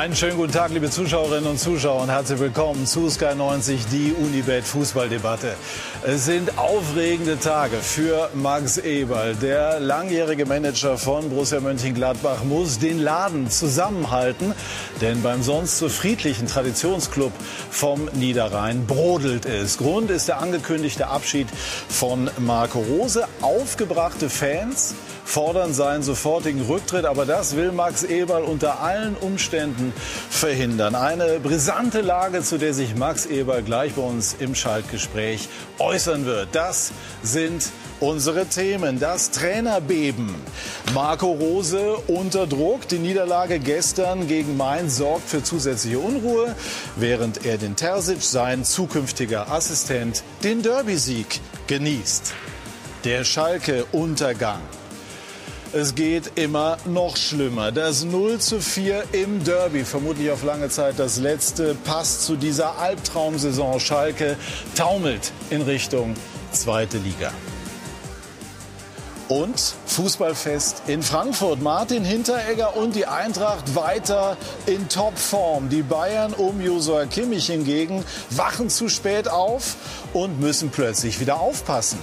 Einen schönen guten Tag, liebe Zuschauerinnen und Zuschauer und herzlich willkommen zu Sky 90, die Unibet Fußballdebatte. Es sind aufregende Tage für Max Eberl. Der langjährige Manager von Borussia Mönchengladbach muss den Laden zusammenhalten, denn beim sonst so friedlichen Traditionsclub vom Niederrhein brodelt es. Grund ist der angekündigte Abschied von Marco Rose. Aufgebrachte Fans fordern seinen sofortigen Rücktritt. Aber das will Max Eberl unter allen Umständen verhindern. Eine brisante Lage, zu der sich Max Eberl gleich bei uns im Schaltgespräch äußern wird. Das sind unsere Themen. Das Trainerbeben. Marco Rose unter Druck. Die Niederlage gestern gegen Mainz sorgt für zusätzliche Unruhe, während er den Terzic, sein zukünftiger Assistent, den Derby-Sieg genießt. Der Schalke-Untergang. Es geht immer noch schlimmer. Das 0 zu 4 im Derby, vermutlich auf lange Zeit das letzte, passt zu dieser Albtraumsaison. Schalke taumelt in Richtung zweite Liga. Und Fußballfest in Frankfurt. Martin Hinteregger und die Eintracht weiter in Topform. Die Bayern um Josua Kimmich hingegen wachen zu spät auf und müssen plötzlich wieder aufpassen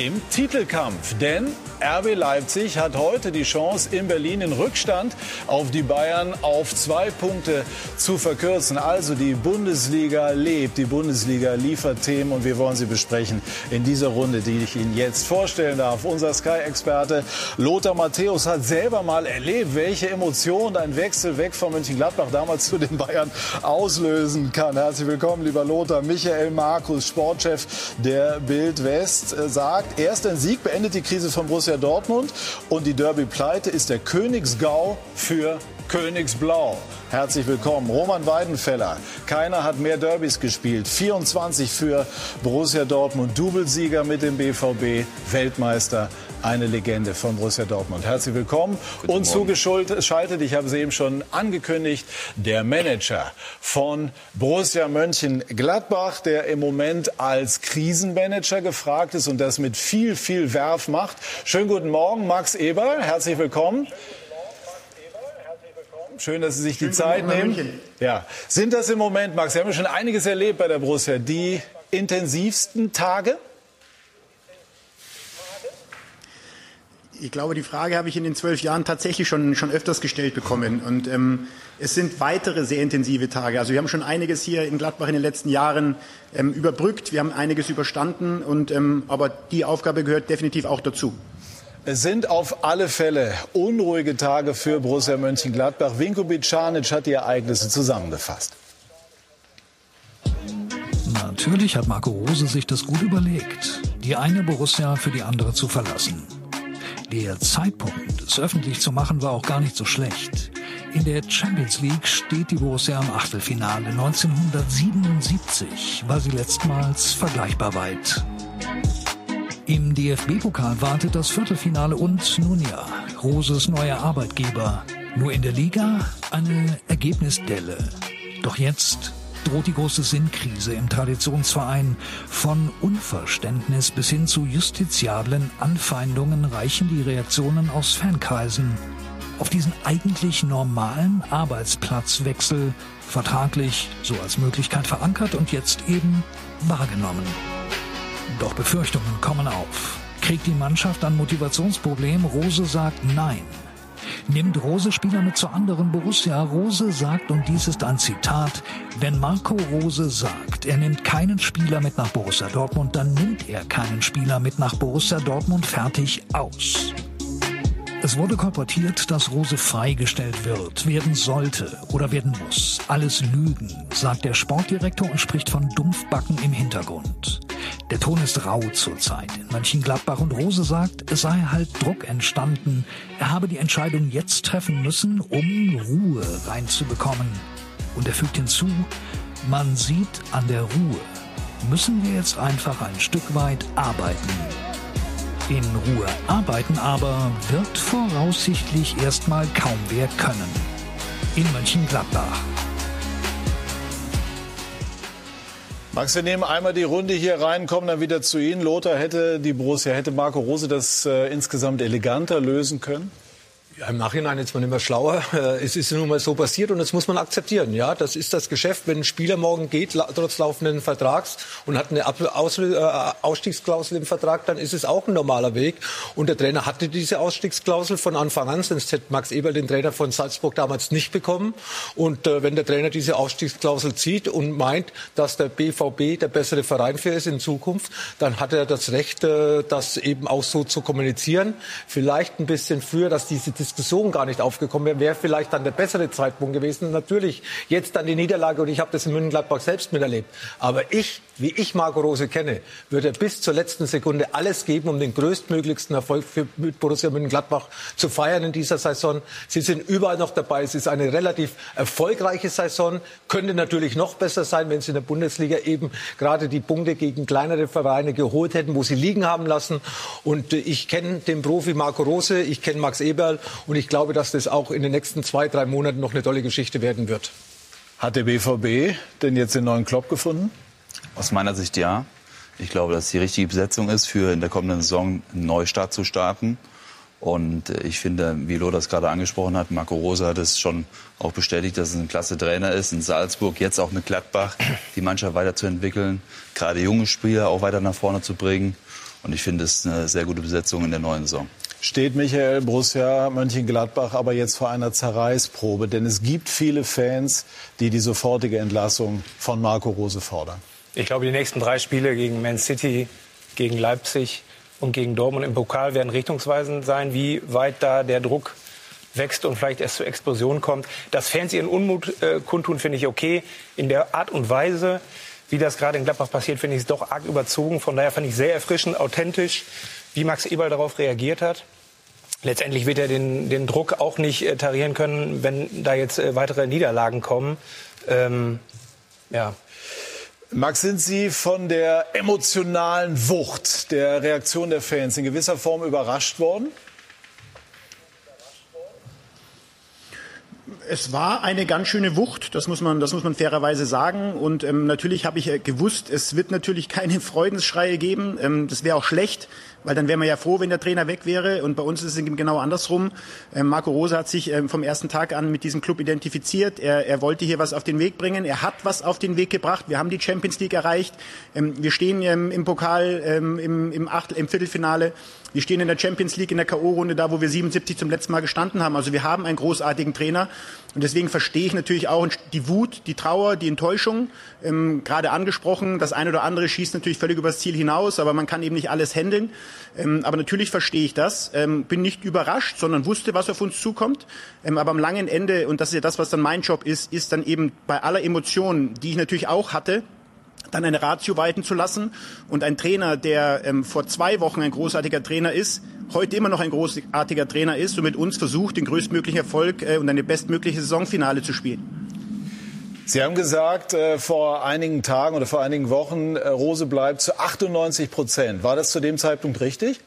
im Titelkampf. Denn RB Leipzig hat heute die Chance, in Berlin den Rückstand auf die Bayern auf zwei Punkte zu verkürzen. Also die Bundesliga lebt, die Bundesliga liefert Themen und wir wollen sie besprechen in dieser Runde, die ich Ihnen jetzt vorstellen darf. Unser Sky-Experte Lothar Matthäus hat selber mal erlebt, welche Emotionen ein Wechsel weg von Mönchengladbach damals zu den Bayern auslösen kann. Herzlich willkommen, lieber Lothar. Michael Markus, Sportchef der Bild West, äh, sagt, erst ein Sieg beendet die Krise von Borussia Dortmund und die Derby-Pleite ist der Königsgau für Königsblau. Herzlich willkommen. Roman Weidenfeller. Keiner hat mehr Derbys gespielt. 24 für Borussia Dortmund. Doublesieger mit dem BVB. Weltmeister. Eine Legende von Borussia Dortmund. Herzlich willkommen. Guten Und zugeschaltet, ich habe es eben schon angekündigt, der Manager von Borussia Mönchengladbach, der im Moment als Krisenmanager gefragt ist und das mit viel, viel Werf macht. Schönen guten Morgen, Max Eber. Herzlich willkommen. Schön, dass Sie sich die Zeit nehmen. Ja. Sind das im Moment, Max, Sie haben ja schon einiges erlebt bei der Borussia, die intensivsten Tage? Ich glaube, die Frage habe ich in den zwölf Jahren tatsächlich schon, schon öfters gestellt bekommen. Und ähm, es sind weitere sehr intensive Tage. Also wir haben schon einiges hier in Gladbach in den letzten Jahren ähm, überbrückt. Wir haben einiges überstanden. Und, ähm, aber die Aufgabe gehört definitiv auch dazu. Es sind auf alle Fälle unruhige Tage für Borussia Mönchengladbach. Vinko Bicanic hat die Ereignisse zusammengefasst. Natürlich hat Marco Rose sich das gut überlegt, die eine Borussia für die andere zu verlassen. Der Zeitpunkt, es öffentlich zu machen, war auch gar nicht so schlecht. In der Champions League steht die Borussia im Achtelfinale. 1977 war sie letztmals vergleichbar weit. Im DFB-Pokal wartet das Viertelfinale und nun ja, Roses neuer Arbeitgeber. Nur in der Liga eine Ergebnisdelle. Doch jetzt droht die große Sinnkrise im Traditionsverein. Von Unverständnis bis hin zu justiziablen Anfeindungen reichen die Reaktionen aus Fankreisen. Auf diesen eigentlich normalen Arbeitsplatzwechsel, vertraglich so als Möglichkeit verankert und jetzt eben wahrgenommen. Doch Befürchtungen kommen auf. Kriegt die Mannschaft ein Motivationsproblem? Rose sagt nein. Nimmt Rose Spieler mit zur anderen Borussia? Rose sagt, und dies ist ein Zitat, wenn Marco Rose sagt, er nimmt keinen Spieler mit nach Borussia Dortmund, dann nimmt er keinen Spieler mit nach Borussia Dortmund fertig aus. Es wurde kolportiert, dass Rose freigestellt wird, werden sollte oder werden muss. Alles Lügen, sagt der Sportdirektor und spricht von Dumpfbacken im Hintergrund. Der Ton ist rau zurzeit in Mönchengladbach und Rose sagt, es sei halt Druck entstanden. Er habe die Entscheidung jetzt treffen müssen, um Ruhe reinzubekommen. Und er fügt hinzu, man sieht an der Ruhe, müssen wir jetzt einfach ein Stück weit arbeiten. In Ruhe arbeiten aber wird voraussichtlich erstmal kaum wer können. In Mönchengladbach. Max, wir nehmen einmal die Runde hier rein, kommen dann wieder zu Ihnen. Lothar, hätte die Borussia, hätte Marco Rose das äh, insgesamt eleganter lösen können? Ja, Im Nachhinein ist man immer schlauer. Äh, es ist nun mal so passiert und das muss man akzeptieren. Ja, das ist das Geschäft. Wenn ein Spieler morgen geht, trotz laufenden Vertrags und hat eine äh, Ausstiegsklausel im Vertrag, dann ist es auch ein normaler Weg. Und der Trainer hatte diese Ausstiegsklausel von Anfang an, sonst hätte Max Eberl den Trainer von Salzburg damals nicht bekommen. Und äh, wenn der Trainer diese Ausstiegsklausel zieht und meint, dass der BVB der bessere Verein für ist in Zukunft, dann hat er das Recht, das eben auch so zu kommunizieren. Vielleicht ein bisschen früher, dass diese Diskussion gar nicht aufgekommen wäre, wäre vielleicht dann der bessere Zeitpunkt gewesen. Natürlich jetzt dann die Niederlage und ich habe das in München-Gladbach selbst miterlebt. Aber ich, wie ich Marco Rose kenne, würde bis zur letzten Sekunde alles geben, um den größtmöglichsten Erfolg für Borussia Mönchengladbach zu feiern in dieser Saison. Sie sind überall noch dabei. Es ist eine relativ erfolgreiche Saison. Könnte natürlich noch besser sein, wenn sie in der Bundesliga eben gerade die Punkte gegen kleinere Vereine geholt hätten, wo sie liegen haben lassen. Und ich kenne den Profi Marco Rose, ich kenne Max Eberl und ich glaube, dass das auch in den nächsten zwei, drei Monaten noch eine tolle Geschichte werden wird. Hat der BVB denn jetzt den neuen Klopp gefunden? Aus meiner Sicht ja. Ich glaube, dass es die richtige Besetzung ist, für in der kommenden Saison einen Neustart zu starten. Und äh, ich finde, wie Lo das gerade angesprochen hat, Marco Rosa hat es schon auch bestätigt, dass es ein klasse Trainer ist, in Salzburg, jetzt auch mit Gladbach, die Mannschaft weiterzuentwickeln, gerade junge Spieler auch weiter nach vorne zu bringen. Und ich finde, es ist eine sehr gute Besetzung in der neuen Saison steht Michael Borussia Mönchengladbach aber jetzt vor einer Zerreißprobe, denn es gibt viele Fans, die die sofortige Entlassung von Marco Rose fordern. Ich glaube, die nächsten drei Spiele gegen Man City, gegen Leipzig und gegen Dortmund im Pokal werden richtungsweisend sein, wie weit da der Druck wächst und vielleicht erst zur Explosion kommt. Dass Fans ihren Unmut äh, kundtun, finde ich okay. In der Art und Weise, wie das gerade in Gladbach passiert, finde ich es doch arg überzogen. Von daher fand ich sehr erfrischend, authentisch wie Max Eberl darauf reagiert hat. Letztendlich wird er den, den Druck auch nicht äh, tarieren können, wenn da jetzt äh, weitere Niederlagen kommen. Ähm, ja. Max, sind Sie von der emotionalen Wucht der Reaktion der Fans in gewisser Form überrascht worden? Es war eine ganz schöne Wucht, das muss man, das muss man fairerweise sagen. Und ähm, natürlich habe ich äh, gewusst, es wird natürlich keine Freudensschreie geben. Ähm, das wäre auch schlecht weil dann wären wir ja froh, wenn der Trainer weg wäre. Und bei uns ist es genau andersrum. Ähm, Marco Rose hat sich ähm, vom ersten Tag an mit diesem Club identifiziert. Er, er wollte hier was auf den Weg bringen. Er hat was auf den Weg gebracht. Wir haben die Champions League erreicht. Ähm, wir stehen im Pokal im, im, Achtel, im Viertelfinale. Wir stehen in der Champions League in der K.O.-Runde da, wo wir 77 zum letzten Mal gestanden haben. Also wir haben einen großartigen Trainer. Und deswegen verstehe ich natürlich auch die Wut, die Trauer, die Enttäuschung. Ähm, gerade angesprochen, das eine oder andere schießt natürlich völlig übers Ziel hinaus, aber man kann eben nicht alles handeln. Ähm, aber natürlich verstehe ich das. Ähm, bin nicht überrascht, sondern wusste, was auf uns zukommt. Ähm, aber am langen Ende, und das ist ja das, was dann mein Job ist, ist dann eben bei aller Emotion, die ich natürlich auch hatte, dann eine Ratio walten zu lassen. Und ein Trainer, der ähm, vor zwei Wochen ein großartiger Trainer ist, heute immer noch ein großartiger Trainer ist und mit uns versucht, den größtmöglichen Erfolg äh, und eine bestmögliche Saisonfinale zu spielen. Sie haben gesagt, äh, vor einigen Tagen oder vor einigen Wochen, äh, Rose bleibt zu 98 Prozent. War das zu dem Zeitpunkt richtig?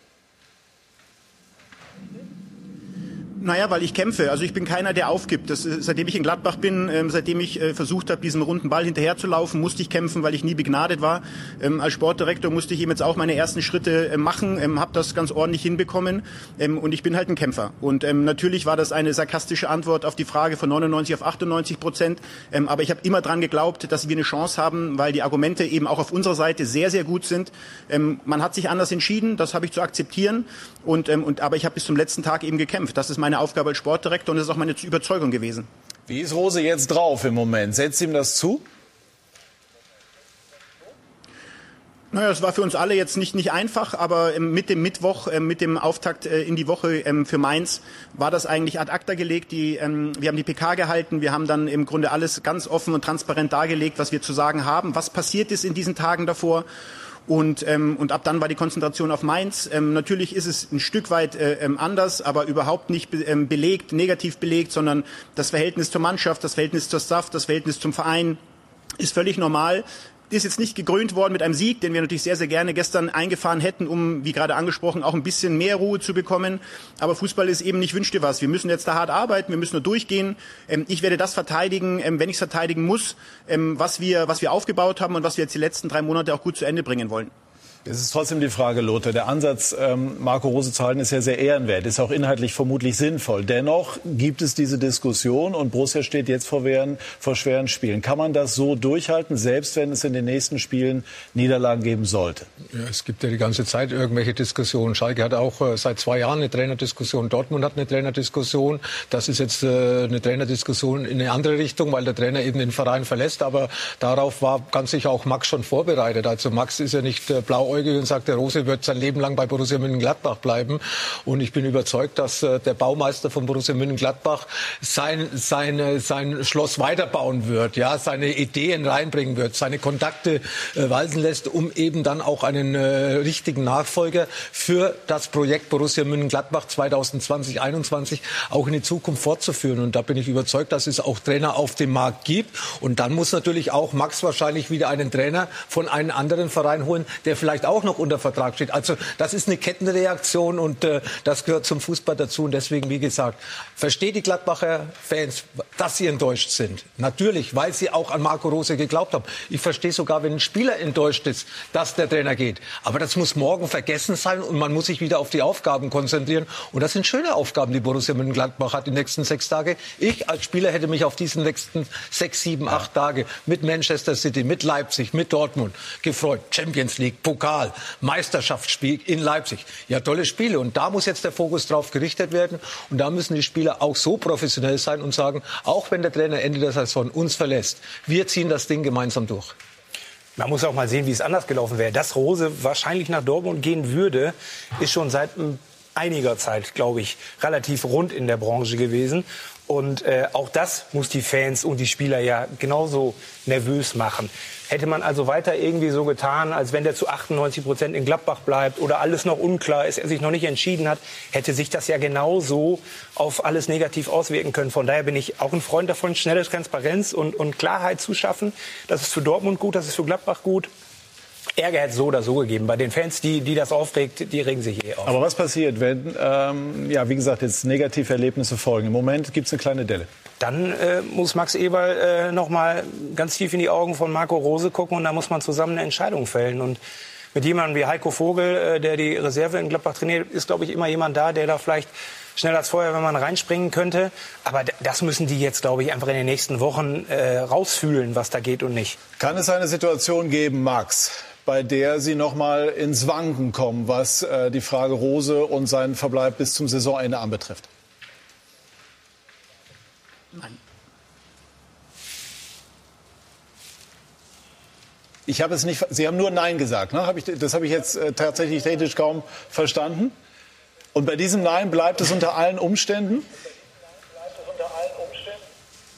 Naja, weil ich kämpfe. Also ich bin keiner, der aufgibt. Das, seitdem ich in Gladbach bin, ähm, seitdem ich äh, versucht habe, diesem runden Ball hinterherzulaufen, musste ich kämpfen, weil ich nie begnadet war. Ähm, als Sportdirektor musste ich eben jetzt auch meine ersten Schritte äh, machen, ähm, habe das ganz ordentlich hinbekommen ähm, und ich bin halt ein Kämpfer. Und ähm, natürlich war das eine sarkastische Antwort auf die Frage von 99 auf 98 Prozent. Ähm, aber ich habe immer dran geglaubt, dass wir eine Chance haben, weil die Argumente eben auch auf unserer Seite sehr, sehr gut sind. Ähm, man hat sich anders entschieden, das habe ich zu akzeptieren. Und, ähm, und, aber ich habe bis zum letzten Tag eben gekämpft. Das ist meine Aufgabe als Sportdirektor und das ist auch meine Überzeugung gewesen. Wie ist Rose jetzt drauf im Moment? Setzt ihm das zu? Naja, es war für uns alle jetzt nicht, nicht einfach, aber ähm, mit dem Mittwoch, ähm, mit dem Auftakt äh, in die Woche ähm, für Mainz war das eigentlich ad acta gelegt. Die, wir haben die PK gehalten, wir haben dann im Grunde alles ganz offen und transparent dargelegt, was wir zu sagen haben, was passiert ist in diesen Tagen davor. Und, ähm, und ab dann war die Konzentration auf Mainz. Ähm, natürlich ist es ein Stück weit äh, ähm, anders, aber überhaupt nicht be ähm, belegt, negativ belegt, sondern das Verhältnis zur Mannschaft, das Verhältnis zur Staff, das Verhältnis zum Verein ist völlig normal ist jetzt nicht gekrönt worden mit einem Sieg, den wir natürlich sehr, sehr gerne gestern eingefahren hätten, um, wie gerade angesprochen, auch ein bisschen mehr Ruhe zu bekommen. Aber Fußball ist eben nicht wünsch dir was. Wir müssen jetzt da hart arbeiten, wir müssen nur durchgehen. Ähm, ich werde das verteidigen, ähm, wenn ich es verteidigen muss, ähm, was, wir, was wir aufgebaut haben und was wir jetzt die letzten drei Monate auch gut zu Ende bringen wollen. Es ist trotzdem die Frage, Lothar. Der Ansatz, ähm, Marco Rose zu halten, ist ja sehr ehrenwert, ist auch inhaltlich vermutlich sinnvoll. Dennoch gibt es diese Diskussion und Borussia steht jetzt vor, schweren, vor schweren Spielen. Kann man das so durchhalten, selbst wenn es in den nächsten Spielen Niederlagen geben sollte? Ja, es gibt ja die ganze Zeit irgendwelche Diskussionen. Schalke hat auch äh, seit zwei Jahren eine Trainerdiskussion. Dortmund hat eine Trainerdiskussion. Das ist jetzt äh, eine Trainerdiskussion in eine andere Richtung, weil der Trainer eben den Verein verlässt. Aber darauf war ganz sicher auch Max schon vorbereitet. Also Max ist ja nicht äh, blau blauäugig und sagt, der Rose wird sein Leben lang bei Borussia Mönchengladbach bleiben. Und ich bin überzeugt, dass äh, der Baumeister von Borussia Mönchengladbach sein, seine, sein Schloss weiterbauen wird, ja, seine Ideen reinbringen wird, seine Kontakte äh, walten lässt, um eben dann auch einen äh, richtigen Nachfolger für das Projekt Borussia Mönchengladbach 2020, 2021 auch in die Zukunft fortzuführen. Und da bin ich überzeugt, dass es auch Trainer auf dem Markt gibt. Und dann muss natürlich auch Max wahrscheinlich wieder einen Trainer von einem anderen Verein holen, der vielleicht vielleicht auch noch unter Vertrag steht. Also das ist eine Kettenreaktion und äh, das gehört zum Fußball dazu. Und deswegen, wie gesagt, verstehe die Gladbacher Fans, dass sie enttäuscht sind. Natürlich, weil sie auch an Marco Rose geglaubt haben. Ich verstehe sogar, wenn ein Spieler enttäuscht ist, dass der Trainer geht. Aber das muss morgen vergessen sein und man muss sich wieder auf die Aufgaben konzentrieren. Und das sind schöne Aufgaben, die Borussia Mönchengladbach hat die nächsten sechs Tage. Ich als Spieler hätte mich auf diesen nächsten sechs, sieben, acht Tage mit Manchester City, mit Leipzig, mit Dortmund gefreut. Champions League, Pokal. Pokal, Meisterschaftsspiel in Leipzig. Ja, tolle Spiele. Und da muss jetzt der Fokus drauf gerichtet werden. Und da müssen die Spieler auch so professionell sein und sagen, auch wenn der Trainer Ende der Saison uns verlässt, wir ziehen das Ding gemeinsam durch. Man muss auch mal sehen, wie es anders gelaufen wäre. Dass Rose wahrscheinlich nach Dortmund gehen würde, ist schon seit einiger Zeit, glaube ich, relativ rund in der Branche gewesen. Und äh, auch das muss die Fans und die Spieler ja genauso nervös machen. Hätte man also weiter irgendwie so getan, als wenn der zu 98 Prozent in Gladbach bleibt oder alles noch unklar ist, er sich noch nicht entschieden hat, hätte sich das ja genauso auf alles negativ auswirken können. Von daher bin ich auch ein Freund davon, schnelle Transparenz und, und Klarheit zu schaffen. Das ist für Dortmund gut, das ist für Gladbach gut. Ärger hätte es so oder so gegeben. Bei den Fans, die, die das aufregt, die regen sich eh auf. Aber was passiert, wenn, ähm, ja, wie gesagt, jetzt negative Erlebnisse folgen? Im Moment gibt es eine kleine Delle. Dann äh, muss Max Eberl äh, noch mal ganz tief in die Augen von Marco Rose gucken und da muss man zusammen eine Entscheidung fällen. Und mit jemandem wie Heiko Vogel, äh, der die Reserve in Gladbach trainiert, ist, glaube ich, immer jemand da, der da vielleicht schnell als Feuer, wenn man reinspringen könnte. Aber das müssen die jetzt, glaube ich, einfach in den nächsten Wochen äh, rausfühlen, was da geht und nicht. Kann es eine Situation geben, Max, bei der Sie noch mal ins Wanken kommen, was äh, die Frage Rose und seinen Verbleib bis zum Saisonende anbetrifft? Nein. Ich habe es nicht. Sie haben nur Nein gesagt. Ne? Hab ich, das habe ich jetzt äh, tatsächlich technisch kaum verstanden. Und bei diesem Nein bleibt es unter allen Umständen?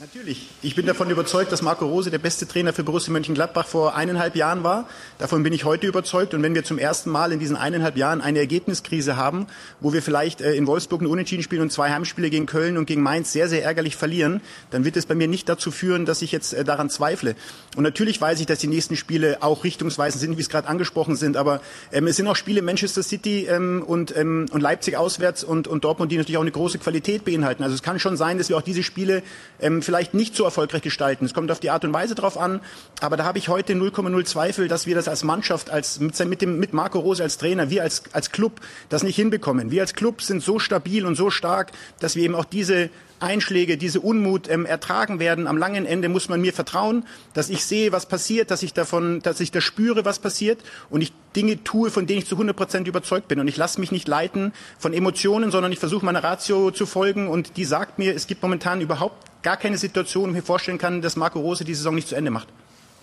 Natürlich. Ich bin davon überzeugt, dass Marco Rose der beste Trainer für Borussia Mönchengladbach vor eineinhalb Jahren war. Davon bin ich heute überzeugt. Und wenn wir zum ersten Mal in diesen eineinhalb Jahren eine Ergebniskrise haben, wo wir vielleicht äh, in Wolfsburg ein Unentschieden spielen und zwei Heimspiele gegen Köln und gegen Mainz sehr, sehr ärgerlich verlieren, dann wird es bei mir nicht dazu führen, dass ich jetzt äh, daran zweifle. Und natürlich weiß ich, dass die nächsten Spiele auch richtungsweisend sind, wie es gerade angesprochen sind. Aber ähm, es sind auch Spiele Manchester City ähm, und, ähm, und Leipzig auswärts und, und Dortmund, die natürlich auch eine große Qualität beinhalten. Also es kann schon sein, dass wir auch diese Spiele ähm, vielleicht nicht so erfolgreich gestalten. Es kommt auf die Art und Weise drauf an, aber da habe ich heute 0,0 Zweifel, dass wir das als Mannschaft, als mit, mit, dem, mit Marco Rose als Trainer, wir als, als Club das nicht hinbekommen. Wir als Club sind so stabil und so stark, dass wir eben auch diese Einschläge, diese Unmut ähm, ertragen werden. Am langen Ende muss man mir vertrauen, dass ich sehe, was passiert, dass ich davon, dass ich das spüre, was passiert und ich Dinge tue, von denen ich zu 100 Prozent überzeugt bin. Und ich lasse mich nicht leiten von Emotionen, sondern ich versuche meiner Ratio zu folgen und die sagt mir, es gibt momentan überhaupt gar keine Situation, wo ich mir vorstellen kann, dass Marco Rose die Saison nicht zu Ende macht.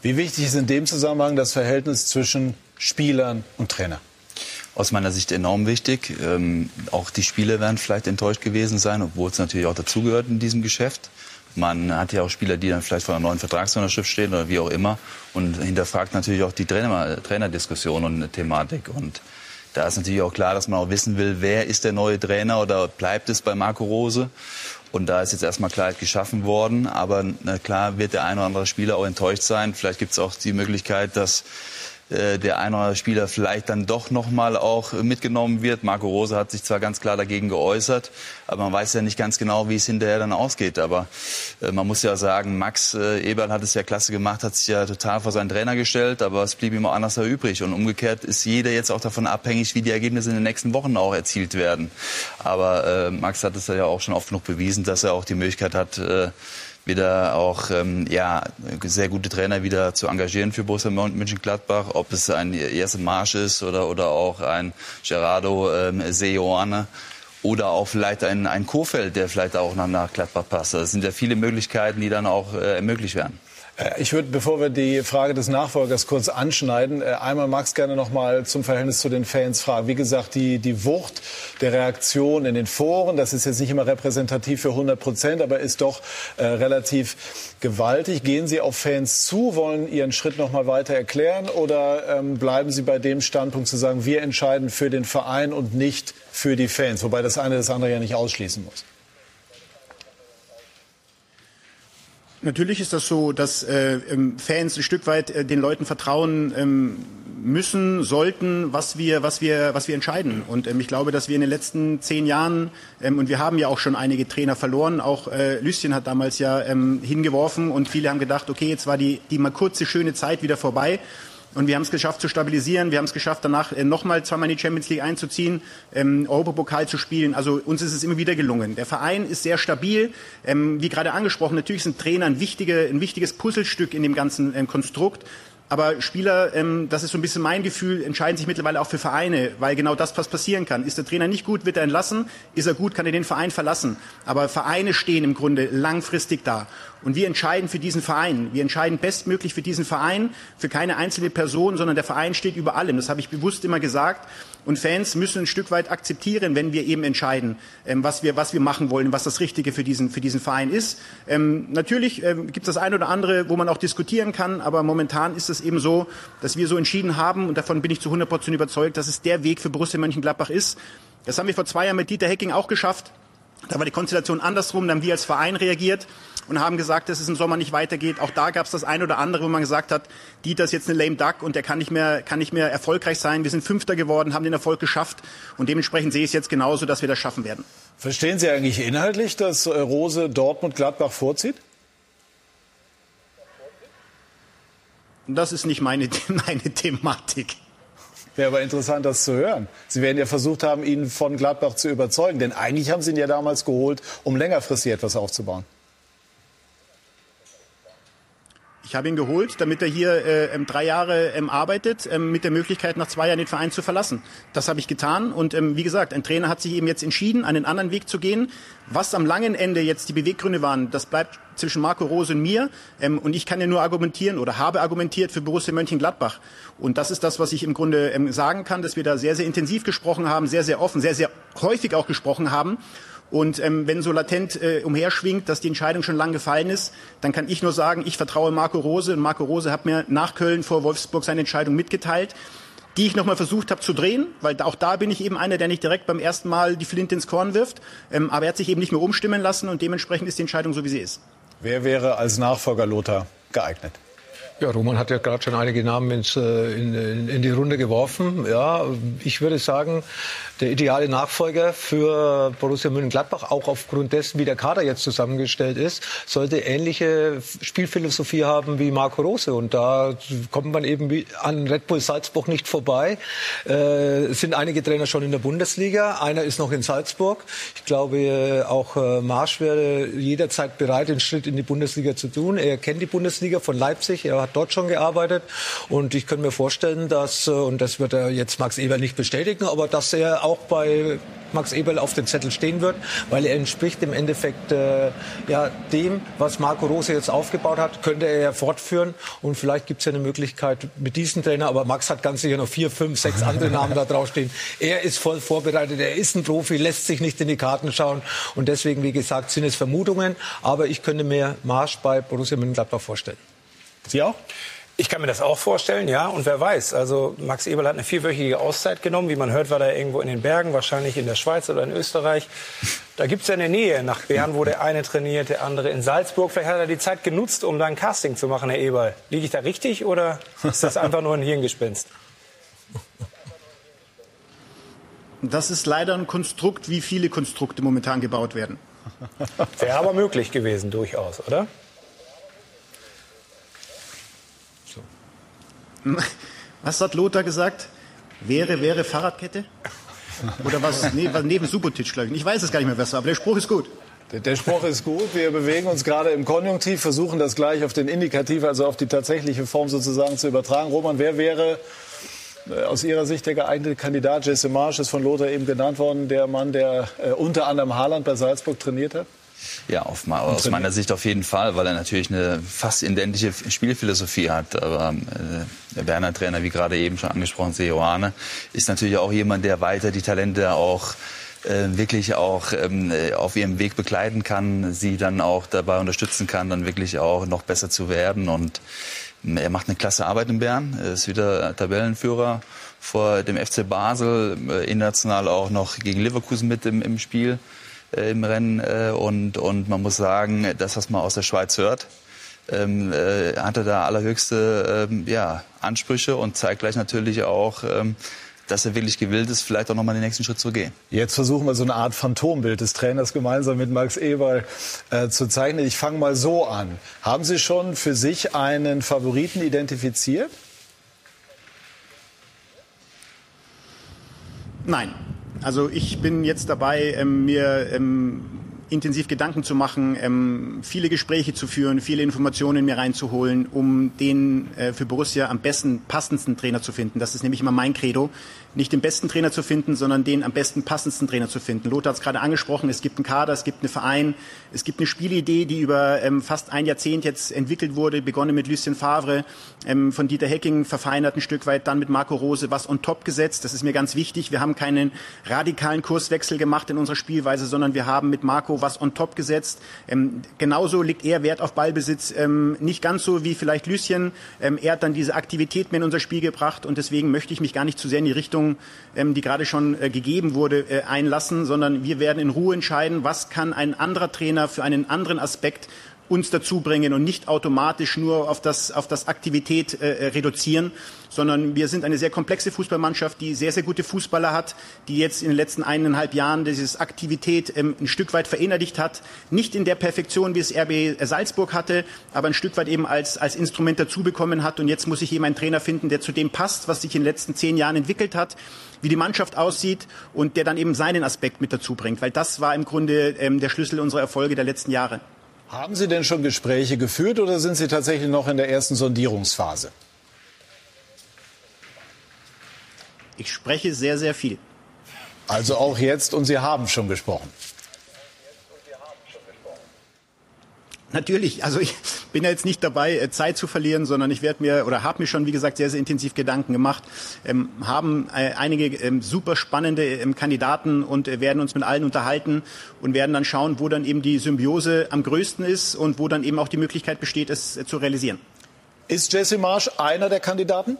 Wie wichtig ist in dem Zusammenhang das Verhältnis zwischen Spielern und Trainer? aus meiner Sicht enorm wichtig. Ähm, auch die Spieler werden vielleicht enttäuscht gewesen sein, obwohl es natürlich auch dazugehört in diesem Geschäft. Man hat ja auch Spieler, die dann vielleicht vor einer neuen Vertragsunterschrift stehen oder wie auch immer und hinterfragt natürlich auch die Trainer, Trainerdiskussion und Thematik. Und da ist natürlich auch klar, dass man auch wissen will, wer ist der neue Trainer oder bleibt es bei Marco Rose? Und da ist jetzt erstmal Klarheit geschaffen worden. Aber na klar wird der ein oder andere Spieler auch enttäuscht sein. Vielleicht gibt es auch die Möglichkeit, dass äh, der ein oder andere Spieler vielleicht dann doch noch mal auch mitgenommen wird. Marco Rose hat sich zwar ganz klar dagegen geäußert, aber man weiß ja nicht ganz genau, wie es hinterher dann ausgeht. Aber äh, man muss ja sagen, Max äh, Eberl hat es ja klasse gemacht, hat sich ja total vor seinen Trainer gestellt, aber es blieb ihm auch anders übrig. Und umgekehrt ist jeder jetzt auch davon abhängig, wie die Ergebnisse in den nächsten Wochen auch erzielt werden. Aber äh, Max hat es ja auch schon oft genug bewiesen, dass er auch die Möglichkeit hat, äh, wieder auch ähm, ja, sehr gute Trainer wieder zu engagieren für Borussia Mönchengladbach, ob es ein Jesse Marsch ist oder, oder auch ein Gerardo ähm, Seoane oder auch vielleicht ein, ein Kofeld, der vielleicht auch nach, nach Gladbach passt. Das sind ja viele Möglichkeiten, die dann auch äh, ermöglicht werden. Äh, ich würde, bevor wir die Frage des Nachfolgers kurz anschneiden, äh, einmal Max gerne noch mal zum Verhältnis zu den Fans fragen. Wie gesagt, die, die Wucht der Reaktion in den Foren, das ist jetzt nicht immer repräsentativ für 100 Prozent, aber ist doch äh, relativ gewaltig. Gehen Sie auf Fans zu, wollen Ihren Schritt noch mal weiter erklären oder ähm, bleiben Sie bei dem Standpunkt zu sagen, wir entscheiden für den Verein und nicht für die Fans, wobei das eine das andere ja nicht ausschließen muss? Natürlich ist das so, dass äh, ähm, Fans ein Stück weit äh, den Leuten vertrauen ähm, müssen, sollten, was wir, was wir, was wir entscheiden. Und ähm, ich glaube, dass wir in den letzten zehn Jahren ähm, und wir haben ja auch schon einige Trainer verloren. Auch äh, Lüsschen hat damals ja ähm, hingeworfen und viele haben gedacht, okay, jetzt war die die mal kurze schöne Zeit wieder vorbei. Und wir haben es geschafft zu stabilisieren. Wir haben es geschafft, danach äh, nochmal zweimal in die Champions League einzuziehen, ähm, Europapokal zu spielen. Also uns ist es immer wieder gelungen. Der Verein ist sehr stabil. Ähm, wie gerade angesprochen, natürlich sind Trainer ein, wichtige, ein wichtiges Puzzlestück in dem ganzen ähm, Konstrukt. Aber Spieler, ähm, das ist so ein bisschen mein Gefühl, entscheiden sich mittlerweile auch für Vereine, weil genau das was passieren kann. Ist der Trainer nicht gut, wird er entlassen. Ist er gut, kann er den Verein verlassen. Aber Vereine stehen im Grunde langfristig da. Und wir entscheiden für diesen Verein. Wir entscheiden bestmöglich für diesen Verein, für keine einzelne Person, sondern der Verein steht über allem. Das habe ich bewusst immer gesagt. Und Fans müssen ein Stück weit akzeptieren, wenn wir eben entscheiden, ähm, was, wir, was wir machen wollen, was das Richtige für diesen, für diesen Verein ist. Ähm, natürlich ähm, gibt es das eine oder andere, wo man auch diskutieren kann, aber momentan ist es eben so, dass wir so entschieden haben und davon bin ich zu 100 Prozent überzeugt, dass es der Weg für Borussia Mönchengladbach ist. Das haben wir vor zwei Jahren mit Dieter Hecking auch geschafft. Da war die Konstellation andersrum, da haben wir als Verein reagiert und haben gesagt, dass es im Sommer nicht weitergeht. Auch da gab es das eine oder andere, wo man gesagt hat, Dieter ist jetzt eine lame duck und der kann nicht mehr, kann nicht mehr erfolgreich sein. Wir sind Fünfter geworden, haben den Erfolg geschafft und dementsprechend sehe ich es jetzt genauso, dass wir das schaffen werden. Verstehen Sie eigentlich inhaltlich, dass äh, Rose Dortmund Gladbach vorzieht? Das ist nicht meine, meine Thematik. Wäre aber interessant, das zu hören. Sie werden ja versucht haben, ihn von Gladbach zu überzeugen. Denn eigentlich haben Sie ihn ja damals geholt, um längerfristig etwas aufzubauen. Ich habe ihn geholt, damit er hier äh, ähm, drei Jahre ähm, arbeitet, ähm, mit der Möglichkeit, nach zwei Jahren den Verein zu verlassen. Das habe ich getan. Und ähm, wie gesagt, ein Trainer hat sich eben jetzt entschieden, einen anderen Weg zu gehen. Was am langen Ende jetzt die Beweggründe waren, das bleibt zwischen Marco Rose und mir. Ähm, und ich kann ja nur argumentieren oder habe argumentiert für Borussia Mönchengladbach. Und das ist das, was ich im Grunde ähm, sagen kann, dass wir da sehr, sehr intensiv gesprochen haben, sehr, sehr offen, sehr, sehr häufig auch gesprochen haben. Und ähm, wenn so latent äh, umherschwingt, dass die Entscheidung schon lang gefallen ist, dann kann ich nur sagen, ich vertraue Marco Rose. Und Marco Rose hat mir nach Köln vor Wolfsburg seine Entscheidung mitgeteilt die ich nochmal versucht habe zu drehen, weil auch da bin ich eben einer, der nicht direkt beim ersten Mal die Flinte ins Korn wirft. Ähm, aber er hat sich eben nicht mehr umstimmen lassen und dementsprechend ist die Entscheidung so, wie sie ist. Wer wäre als Nachfolger Lothar geeignet? Ja, Roman hat ja gerade schon einige Namen ins, äh, in, in, in, die Runde geworfen. Ja, ich würde sagen, der ideale Nachfolger für Borussia Mönchengladbach, auch aufgrund dessen, wie der Kader jetzt zusammengestellt ist, sollte ähnliche Spielphilosophie haben wie Marco Rose. Und da kommt man eben an Red Bull Salzburg nicht vorbei. Äh, es sind einige Trainer schon in der Bundesliga, einer ist noch in Salzburg. Ich glaube, auch äh, Marsch wäre jederzeit bereit, den Schritt in die Bundesliga zu tun. Er kennt die Bundesliga von Leipzig, er hat dort schon gearbeitet. Und ich könnte mir vorstellen, dass, äh, und das wird er jetzt Max Eber nicht bestätigen, aber dass er auch bei Max Eberl auf dem Zettel stehen wird, weil er entspricht im Endeffekt äh, ja, dem, was Marco Rose jetzt aufgebaut hat, könnte er ja fortführen. Und vielleicht gibt es ja eine Möglichkeit mit diesem Trainer, aber Max hat ganz sicher noch vier, fünf, sechs andere Namen da draufstehen. Er ist voll vorbereitet, er ist ein Profi, lässt sich nicht in die Karten schauen. Und deswegen, wie gesagt, sind es Vermutungen. Aber ich könnte mir Marsch bei Borussia Mönchengladbach vorstellen. Sie auch? Ich kann mir das auch vorstellen, ja. Und wer weiß, also Max Eberl hat eine vierwöchige Auszeit genommen. Wie man hört, war er irgendwo in den Bergen, wahrscheinlich in der Schweiz oder in Österreich. Da gibt es ja eine Nähe nach Bern, wo der eine trainiert, der andere in Salzburg. Vielleicht hat er die Zeit genutzt, um da ein Casting zu machen, Herr Eberl. Liege ich da richtig oder ist das einfach nur ein Hirngespinst? Das ist leider ein Konstrukt, wie viele Konstrukte momentan gebaut werden. Wäre aber möglich gewesen, durchaus, oder? Was hat Lothar gesagt? Wäre, wäre Fahrradkette? Oder was? Nee, neben Subotic, glaube ich. Ich weiß es gar nicht mehr besser, aber der Spruch ist gut. Der Spruch ist gut. Wir bewegen uns gerade im Konjunktiv, versuchen das gleich auf den Indikativ, also auf die tatsächliche Form sozusagen zu übertragen. Roman, wer wäre äh, aus Ihrer Sicht der geeignete Kandidat? Jesse Marsch ist von Lothar eben genannt worden, der Mann, der äh, unter anderem Haaland bei Salzburg trainiert hat. Ja, auf, aus meiner Sicht auf jeden Fall, weil er natürlich eine fast identische Spielphilosophie hat. Aber äh, der Berner Trainer, wie gerade eben schon angesprochen, Seoane, ist natürlich auch jemand, der weiter die Talente auch äh, wirklich auch ähm, äh, auf ihrem Weg begleiten kann, sie dann auch dabei unterstützen kann, dann wirklich auch noch besser zu werden. Und äh, er macht eine klasse Arbeit in Bern, er ist wieder Tabellenführer vor dem FC Basel, äh, international auch noch gegen Leverkusen mit im, im Spiel im Rennen. Äh, und, und man muss sagen, das, was man aus der Schweiz hört, ähm, äh, hat er da allerhöchste ähm, ja, Ansprüche und zeigt gleich natürlich auch, ähm, dass er wirklich gewillt ist, vielleicht auch nochmal den nächsten Schritt zu gehen. Jetzt versuchen wir so eine Art Phantombild des Trainers gemeinsam mit Max Eberl äh, zu zeichnen. Ich fange mal so an. Haben Sie schon für sich einen Favoriten identifiziert? Nein. Also ich bin jetzt dabei, ähm, mir ähm, intensiv Gedanken zu machen, ähm, viele Gespräche zu führen, viele Informationen mir reinzuholen, um den äh, für Borussia am besten passendsten Trainer zu finden. Das ist nämlich immer mein Credo nicht den besten Trainer zu finden, sondern den am besten passendsten Trainer zu finden. Lothar hat es gerade angesprochen, es gibt einen Kader, es gibt einen Verein, es gibt eine Spielidee, die über ähm, fast ein Jahrzehnt jetzt entwickelt wurde, begonnen mit Lucien Favre, ähm, von Dieter Hecking verfeinert ein Stück weit, dann mit Marco Rose, was on top gesetzt. Das ist mir ganz wichtig. Wir haben keinen radikalen Kurswechsel gemacht in unserer Spielweise, sondern wir haben mit Marco was on top gesetzt. Ähm, genauso liegt er Wert auf Ballbesitz, ähm, nicht ganz so wie vielleicht Lucien. Ähm, er hat dann diese Aktivität mehr in unser Spiel gebracht und deswegen möchte ich mich gar nicht zu sehr in die Richtung Richtung, ähm, die gerade schon äh, gegeben wurde, äh, einlassen, sondern wir werden in Ruhe entscheiden, was kann ein anderer Trainer für einen anderen Aspekt uns dazu bringen und nicht automatisch nur auf das, auf das Aktivität äh, äh, reduzieren, sondern wir sind eine sehr komplexe Fußballmannschaft, die sehr, sehr gute Fußballer hat, die jetzt in den letzten eineinhalb Jahren dieses Aktivität ähm, ein Stück weit verinnerlicht hat. Nicht in der Perfektion, wie es RB Salzburg hatte, aber ein Stück weit eben als, als Instrument dazu bekommen hat. Und jetzt muss ich eben einen Trainer finden, der zu dem passt, was sich in den letzten zehn Jahren entwickelt hat wie die Mannschaft aussieht und der dann eben seinen Aspekt mit dazu bringt, weil das war im Grunde ähm, der Schlüssel unserer Erfolge der letzten Jahre. Haben Sie denn schon Gespräche geführt oder sind Sie tatsächlich noch in der ersten Sondierungsphase? Ich spreche sehr, sehr viel. Also auch jetzt und Sie haben schon gesprochen. Natürlich, also ich bin ja jetzt nicht dabei, äh, Zeit zu verlieren, sondern ich werde mir oder habe mir schon, wie gesagt, sehr, sehr intensiv Gedanken gemacht, ähm, haben äh, einige ähm, super spannende ähm, Kandidaten und äh, werden uns mit allen unterhalten und werden dann schauen, wo dann eben die Symbiose am größten ist und wo dann eben auch die Möglichkeit besteht, es äh, zu realisieren. Ist Jesse Marsch einer der Kandidaten?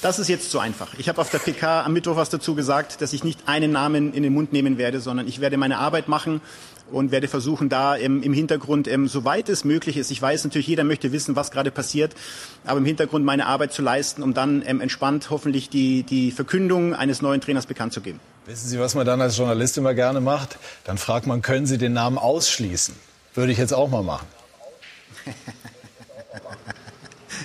Das ist jetzt zu einfach. Ich habe auf der PK am Mittwoch was dazu gesagt, dass ich nicht einen Namen in den Mund nehmen werde, sondern ich werde meine Arbeit machen und werde versuchen, da im, im Hintergrund, ähm, soweit es möglich ist, ich weiß natürlich, jeder möchte wissen, was gerade passiert, aber im Hintergrund meine Arbeit zu leisten, um dann ähm, entspannt hoffentlich die, die Verkündung eines neuen Trainers bekannt zu geben. Wissen Sie, was man dann als Journalist immer gerne macht? Dann fragt man, können Sie den Namen ausschließen? Würde ich jetzt auch mal machen.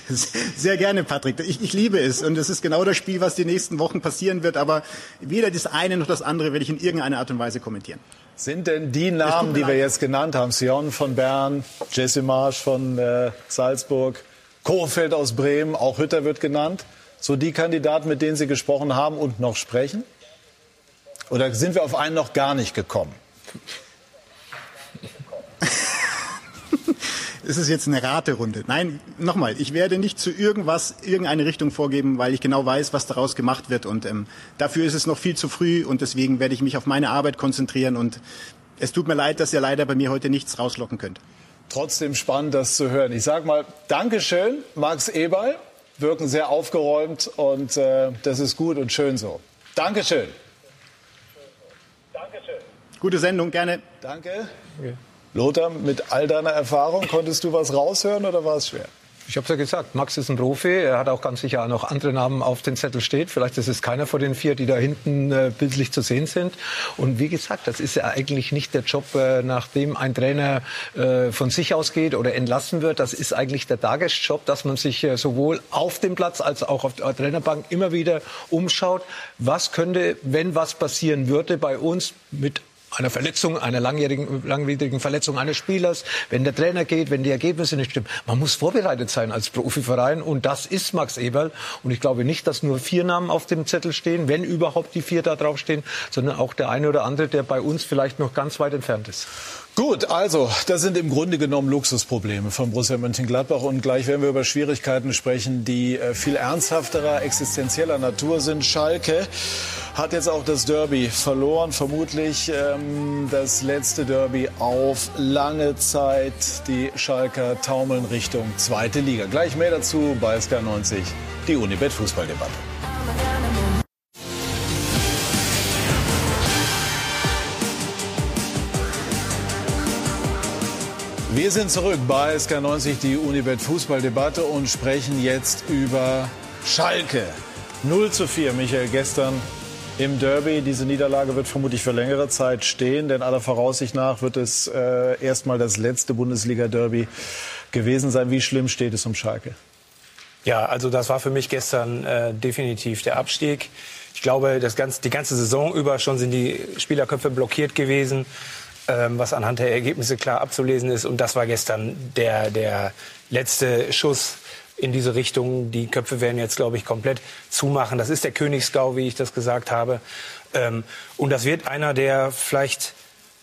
Sehr gerne, Patrick. Ich, ich liebe es. Und es ist genau das Spiel, was die nächsten Wochen passieren wird. Aber weder das eine noch das andere werde ich in irgendeiner Art und Weise kommentieren. Sind denn die Namen, die wir jetzt genannt haben, Sion von Bern, Jesse Marsch von äh, Salzburg, Kohfeldt aus Bremen, auch Hütter wird genannt, so die Kandidaten, mit denen Sie gesprochen haben und noch sprechen? Oder sind wir auf einen noch gar nicht gekommen? Ist es jetzt eine Raterunde. Nein, nochmal, ich werde nicht zu irgendwas irgendeine Richtung vorgeben, weil ich genau weiß, was daraus gemacht wird. Und ähm, dafür ist es noch viel zu früh und deswegen werde ich mich auf meine Arbeit konzentrieren. Und es tut mir leid, dass ihr leider bei mir heute nichts rauslocken könnt. Trotzdem spannend, das zu hören. Ich sage mal Dankeschön, Max Eberl. Wirken sehr aufgeräumt und äh, das ist gut und schön so. Dankeschön. Gute Sendung, gerne. Danke. Okay. Lothar, mit all deiner Erfahrung, konntest du was raushören oder war es schwer? Ich habe es ja gesagt, Max ist ein Profi. Er hat auch ganz sicher noch andere Namen auf den Zettel steht. Vielleicht ist es keiner von den vier, die da hinten äh, bildlich zu sehen sind. Und wie gesagt, das ist ja eigentlich nicht der Job, äh, nachdem ein Trainer äh, von sich ausgeht oder entlassen wird. Das ist eigentlich der Tagesjob, dass man sich äh, sowohl auf dem Platz als auch auf der Trainerbank immer wieder umschaut. Was könnte, wenn was passieren würde bei uns mit einer Verletzung, einer langjährigen, langwierigen Verletzung eines Spielers, wenn der Trainer geht, wenn die Ergebnisse nicht stimmen. Man muss vorbereitet sein als Profiverein und das ist Max Eberl. Und ich glaube nicht, dass nur vier Namen auf dem Zettel stehen, wenn überhaupt die vier da draufstehen, sondern auch der eine oder andere, der bei uns vielleicht noch ganz weit entfernt ist. Gut, also das sind im Grunde genommen Luxusprobleme von Borussia Mönchengladbach und gleich werden wir über Schwierigkeiten sprechen, die äh, viel ernsthafterer, existenzieller Natur sind. Schalke hat jetzt auch das Derby verloren, vermutlich ähm, das letzte Derby auf lange Zeit. Die Schalker taumeln Richtung zweite Liga. Gleich mehr dazu bei SK90, die Unibet Fußballdebatte. Wir sind zurück bei SK90, die Unibet Fußballdebatte und sprechen jetzt über Schalke. 0 zu 4, Michael, gestern im Derby. Diese Niederlage wird vermutlich für längere Zeit stehen, denn aller Voraussicht nach wird es äh, erstmal das letzte Bundesliga-Derby gewesen sein. Wie schlimm steht es um Schalke? Ja, also das war für mich gestern äh, definitiv der Abstieg. Ich glaube, das ganze, die ganze Saison über schon sind die Spielerköpfe blockiert gewesen ähm, was anhand der Ergebnisse klar abzulesen ist. Und das war gestern der, der letzte Schuss in diese Richtung. Die Köpfe werden jetzt, glaube ich, komplett zumachen. Das ist der Königsgau, wie ich das gesagt habe. Ähm, und das wird einer der vielleicht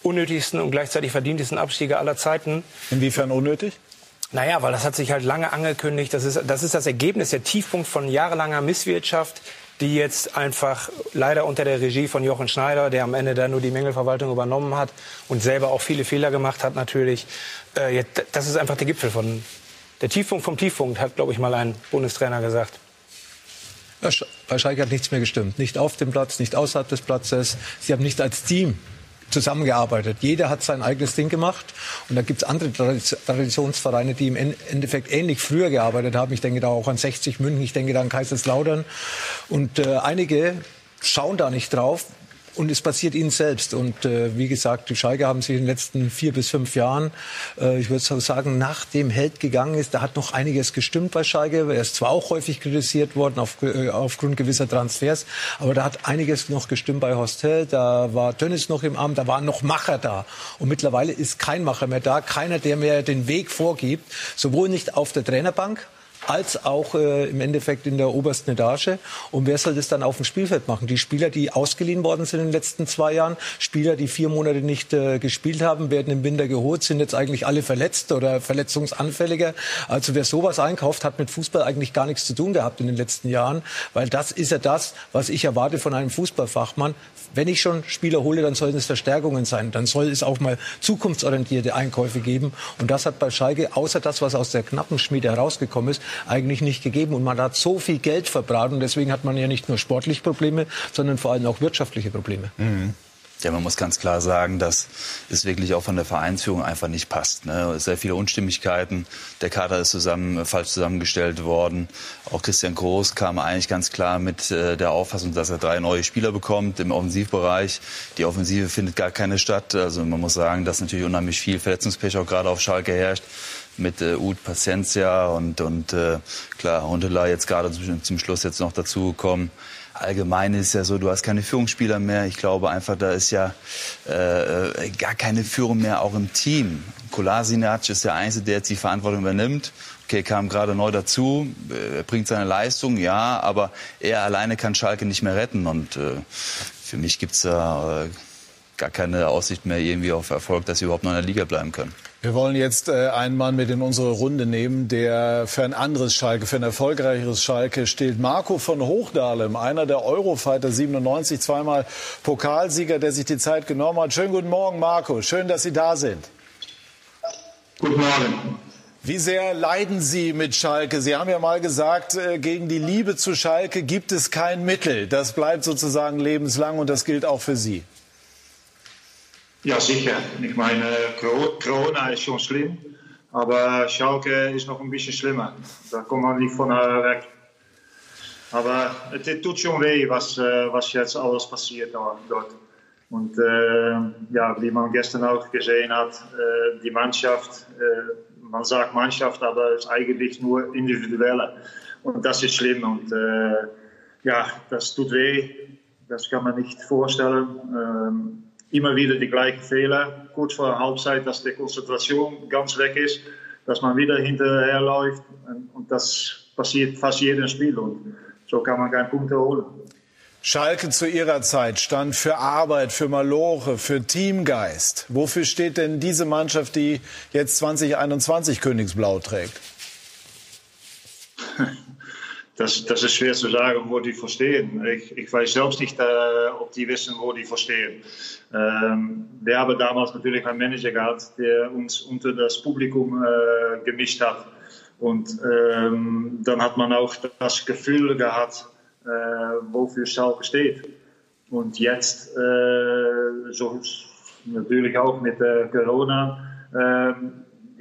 unnötigsten und gleichzeitig verdientesten Abstiege aller Zeiten. Inwiefern unnötig? Naja, weil das hat sich halt lange angekündigt. Das ist, das ist das Ergebnis, der Tiefpunkt von jahrelanger Misswirtschaft die jetzt einfach leider unter der Regie von Jochen Schneider, der am Ende da nur die Mängelverwaltung übernommen hat und selber auch viele Fehler gemacht hat natürlich. Äh, das ist einfach der Gipfel von der Tiefpunkt vom Tiefpunkt, hat glaube ich mal ein Bundestrainer gesagt. Bei Schalke hat nichts mehr gestimmt. Nicht auf dem Platz, nicht außerhalb des Platzes. Sie haben nicht als Team zusammengearbeitet. Jeder hat sein eigenes Ding gemacht. Und da gibt es andere Traditionsvereine, die im Endeffekt ähnlich früher gearbeitet haben. Ich denke da auch an 60 München, ich denke da an Kaiserslautern. Und äh, einige schauen da nicht drauf, und es passiert ihnen selbst. Und äh, wie gesagt, die Schalke haben sich in den letzten vier bis fünf Jahren, äh, ich würde sagen, nachdem Held gegangen ist, da hat noch einiges gestimmt bei Schalke. Er ist zwar auch häufig kritisiert worden auf, äh, aufgrund gewisser Transfers, aber da hat einiges noch gestimmt bei Hostel. Da war Tönnis noch im Amt, da waren noch Macher da. Und mittlerweile ist kein Macher mehr da, keiner, der mehr den Weg vorgibt, sowohl nicht auf der Trainerbank, als auch äh, im Endeffekt in der obersten Etage. Und wer soll das dann auf dem Spielfeld machen? Die Spieler, die ausgeliehen worden sind in den letzten zwei Jahren, Spieler, die vier Monate nicht äh, gespielt haben, werden im Winter geholt, sind jetzt eigentlich alle verletzt oder verletzungsanfälliger. Also wer sowas einkauft, hat mit Fußball eigentlich gar nichts zu tun gehabt in den letzten Jahren, weil das ist ja das, was ich erwarte von einem Fußballfachmann. Wenn ich schon Spieler hole, dann sollen es Verstärkungen sein. Dann soll es auch mal zukunftsorientierte Einkäufe geben. Und das hat bei Schalke, außer das, was aus der knappen Schmiede herausgekommen ist, eigentlich nicht gegeben. Und man hat so viel Geld verbraten. Deswegen hat man ja nicht nur sportliche Probleme, sondern vor allem auch wirtschaftliche Probleme. Mhm. Ja, man muss ganz klar sagen, dass es wirklich auch von der Vereinsführung einfach nicht passt. Ne? Sehr viele Unstimmigkeiten. Der Kader ist zusammen, falsch zusammengestellt worden. Auch Christian Groß kam eigentlich ganz klar mit äh, der Auffassung, dass er drei neue Spieler bekommt im Offensivbereich. Die Offensive findet gar keine statt. Also man muss sagen, dass natürlich unheimlich viel Verletzungspech auch gerade auf Schalke herrscht mit äh, Ud Paciencia und, und äh, klar, Huntela jetzt gerade zum, zum Schluss jetzt noch dazugekommen. Allgemein ist ja so, du hast keine Führungsspieler mehr. Ich glaube einfach, da ist ja äh, äh gar keine Führung mehr auch im Team. Kolasinac ist der Einzige, der jetzt die Verantwortung übernimmt. Okay, kam gerade neu dazu, äh, bringt seine Leistung, ja, aber er alleine kann Schalke nicht mehr retten. Und äh, für mich gibt's da äh, gar keine Aussicht mehr irgendwie auf Erfolg, dass sie überhaupt noch in der Liga bleiben können. Wir wollen jetzt äh, einen Mann mit in unsere Runde nehmen, der für ein anderes Schalke, für ein erfolgreicheres Schalke steht. Marco von Hochdalem, einer der Eurofighter 97, zweimal Pokalsieger, der sich die Zeit genommen hat. Schönen guten Morgen, Marco. Schön, dass Sie da sind. Guten Morgen. Wie sehr leiden Sie mit Schalke? Sie haben ja mal gesagt, äh, gegen die Liebe zu Schalke gibt es kein Mittel. Das bleibt sozusagen lebenslang und das gilt auch für Sie. Ja, sicher. Ich meine, Corona ist schon schlimm, aber Schalke ist noch ein bisschen schlimmer. Da kommt man nicht von weg. Aber es tut schon weh, was, äh, was jetzt alles passiert dort. Und äh, ja, wie man gestern auch gesehen hat, äh, die Mannschaft, äh, man sagt Mannschaft, aber es ist eigentlich nur individuelle. Und das ist schlimm. Und äh, ja, das tut weh. Das kann man nicht vorstellen. Ähm, immer wieder die gleichen Fehler. Kurz vor der Halbzeit, dass die Konzentration ganz weg ist, dass man wieder hinterherläuft. Und das passiert fast jedes Spiel. Und so kann man keinen Punkt holen. Schalke zu ihrer Zeit stand für Arbeit, für Malore, für Teamgeist. Wofür steht denn diese Mannschaft, die jetzt 2021 Königsblau trägt? Das, das ist schwer zu sagen, wo die verstehen. Ich, ich weiß selbst nicht, äh, ob die wissen, wo die verstehen. Ähm, wir haben damals natürlich einen Manager gehabt, der uns unter das Publikum äh, gemischt hat. Und ähm, dann hat man auch das Gefühl gehabt, äh, wofür Schalke steht. Und jetzt, äh, so natürlich auch mit äh, Corona,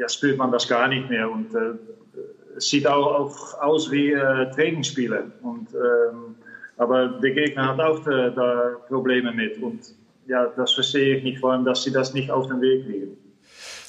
ja, spürt man das gar nicht mehr. Und äh, es sieht auch, auch aus wie äh, Trainingsspiele. Und, ähm, aber der Gegner hat auch da, da Probleme mit. Und ja, das verstehe ich nicht, vor allem, dass sie das nicht auf den Weg legen.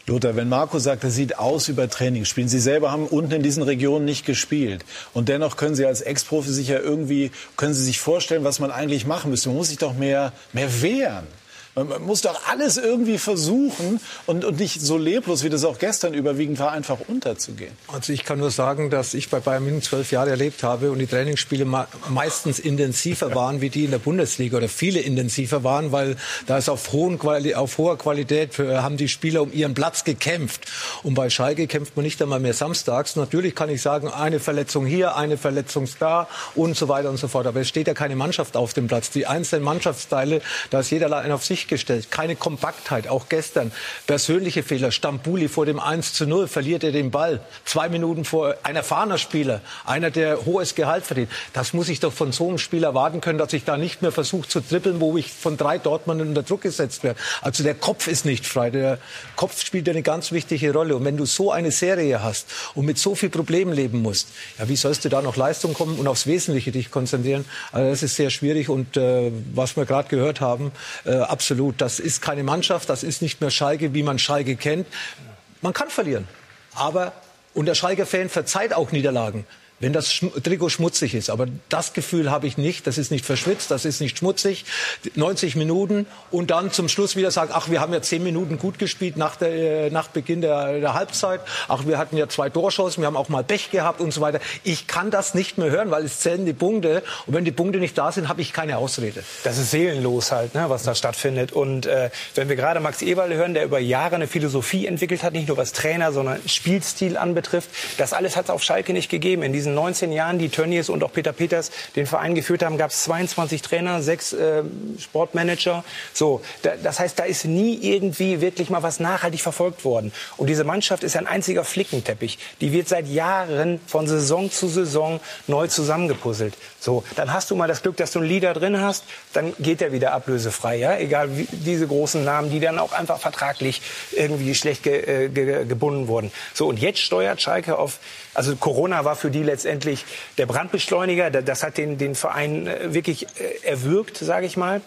Lothar, wenn Marco sagt, es sieht aus wie bei Trainingsspielen, Sie selber haben unten in diesen Regionen nicht gespielt. Und dennoch können Sie als Ex-Profi sich ja irgendwie, können Sie sich vorstellen, was man eigentlich machen müsste. Man muss sich doch mehr, mehr wehren. Man muss doch alles irgendwie versuchen und, und nicht so leblos, wie das auch gestern überwiegend war, einfach unterzugehen. Also ich kann nur sagen, dass ich bei Bayern München zwölf Jahre erlebt habe und die Trainingsspiele meistens intensiver waren wie die in der Bundesliga oder viele intensiver waren, weil da ist auf, hohen Quali auf hoher Qualität für, haben die Spieler um ihren Platz gekämpft. Und bei Schalke kämpft man nicht einmal mehr samstags. Natürlich kann ich sagen, eine Verletzung hier, eine Verletzung da und so weiter und so fort. Aber es steht ja keine Mannschaft auf dem Platz. Die einzelnen Mannschaftsteile, da ist jeder auf sich gestellt. Keine Kompaktheit. Auch gestern persönliche Fehler. Stambuli vor dem 1 zu 0 verliert er den Ball. Zwei Minuten vor ein erfahrener Spieler. Einer, der hohes Gehalt verdient. Das muss ich doch von so einem Spieler erwarten können, dass ich da nicht mehr versuche zu trippeln, wo ich von drei Dortmund unter Druck gesetzt werde. Also der Kopf ist nicht frei. Der Kopf spielt eine ganz wichtige Rolle. Und wenn du so eine Serie hast und mit so viel Problemen leben musst, ja, wie sollst du da noch Leistung kommen und aufs Wesentliche dich konzentrieren? Also das ist sehr schwierig. Und äh, was wir gerade gehört haben, äh, absolut absolut. Das ist keine Mannschaft, das ist nicht mehr Schalke, wie man Schalke kennt. Man kann verlieren, aber und der Schalke-Fan verzeiht auch Niederlagen wenn das Trikot schmutzig ist. Aber das Gefühl habe ich nicht. Das ist nicht verschwitzt, das ist nicht schmutzig. 90 Minuten und dann zum Schluss wieder sagen, ach, wir haben ja zehn Minuten gut gespielt nach, der, äh, nach Beginn der, der Halbzeit. Ach, wir hatten ja zwei Torschancen, wir haben auch mal Pech gehabt und so weiter. Ich kann das nicht mehr hören, weil es zählen die Punkte. Und wenn die Punkte nicht da sind, habe ich keine Ausrede. Das ist seelenlos halt, ne, was da stattfindet. Und äh, wenn wir gerade Max Eberl hören, der über Jahre eine Philosophie entwickelt hat, nicht nur was Trainer, sondern Spielstil anbetrifft, das alles hat es auf Schalke nicht gegeben. In diesen diesen 19 Jahren, die Tönnies und auch Peter Peters den Verein geführt haben, gab es 22 Trainer, sechs äh, Sportmanager. So, da, das heißt, da ist nie irgendwie wirklich mal was nachhaltig verfolgt worden. Und diese Mannschaft ist ein einziger Flickenteppich. Die wird seit Jahren von Saison zu Saison neu zusammengepuzzelt. So, dann hast du mal das Glück, dass du einen Leader drin hast, dann geht er wieder ablösefrei, ja, egal wie diese großen Namen, die dann auch einfach vertraglich irgendwie schlecht ge, äh, ge, gebunden wurden. So und jetzt steuert Schalke auf, also Corona war für die letztendlich der Brandbeschleuniger, das hat den den Verein äh, wirklich äh, erwürgt, sage ich mal.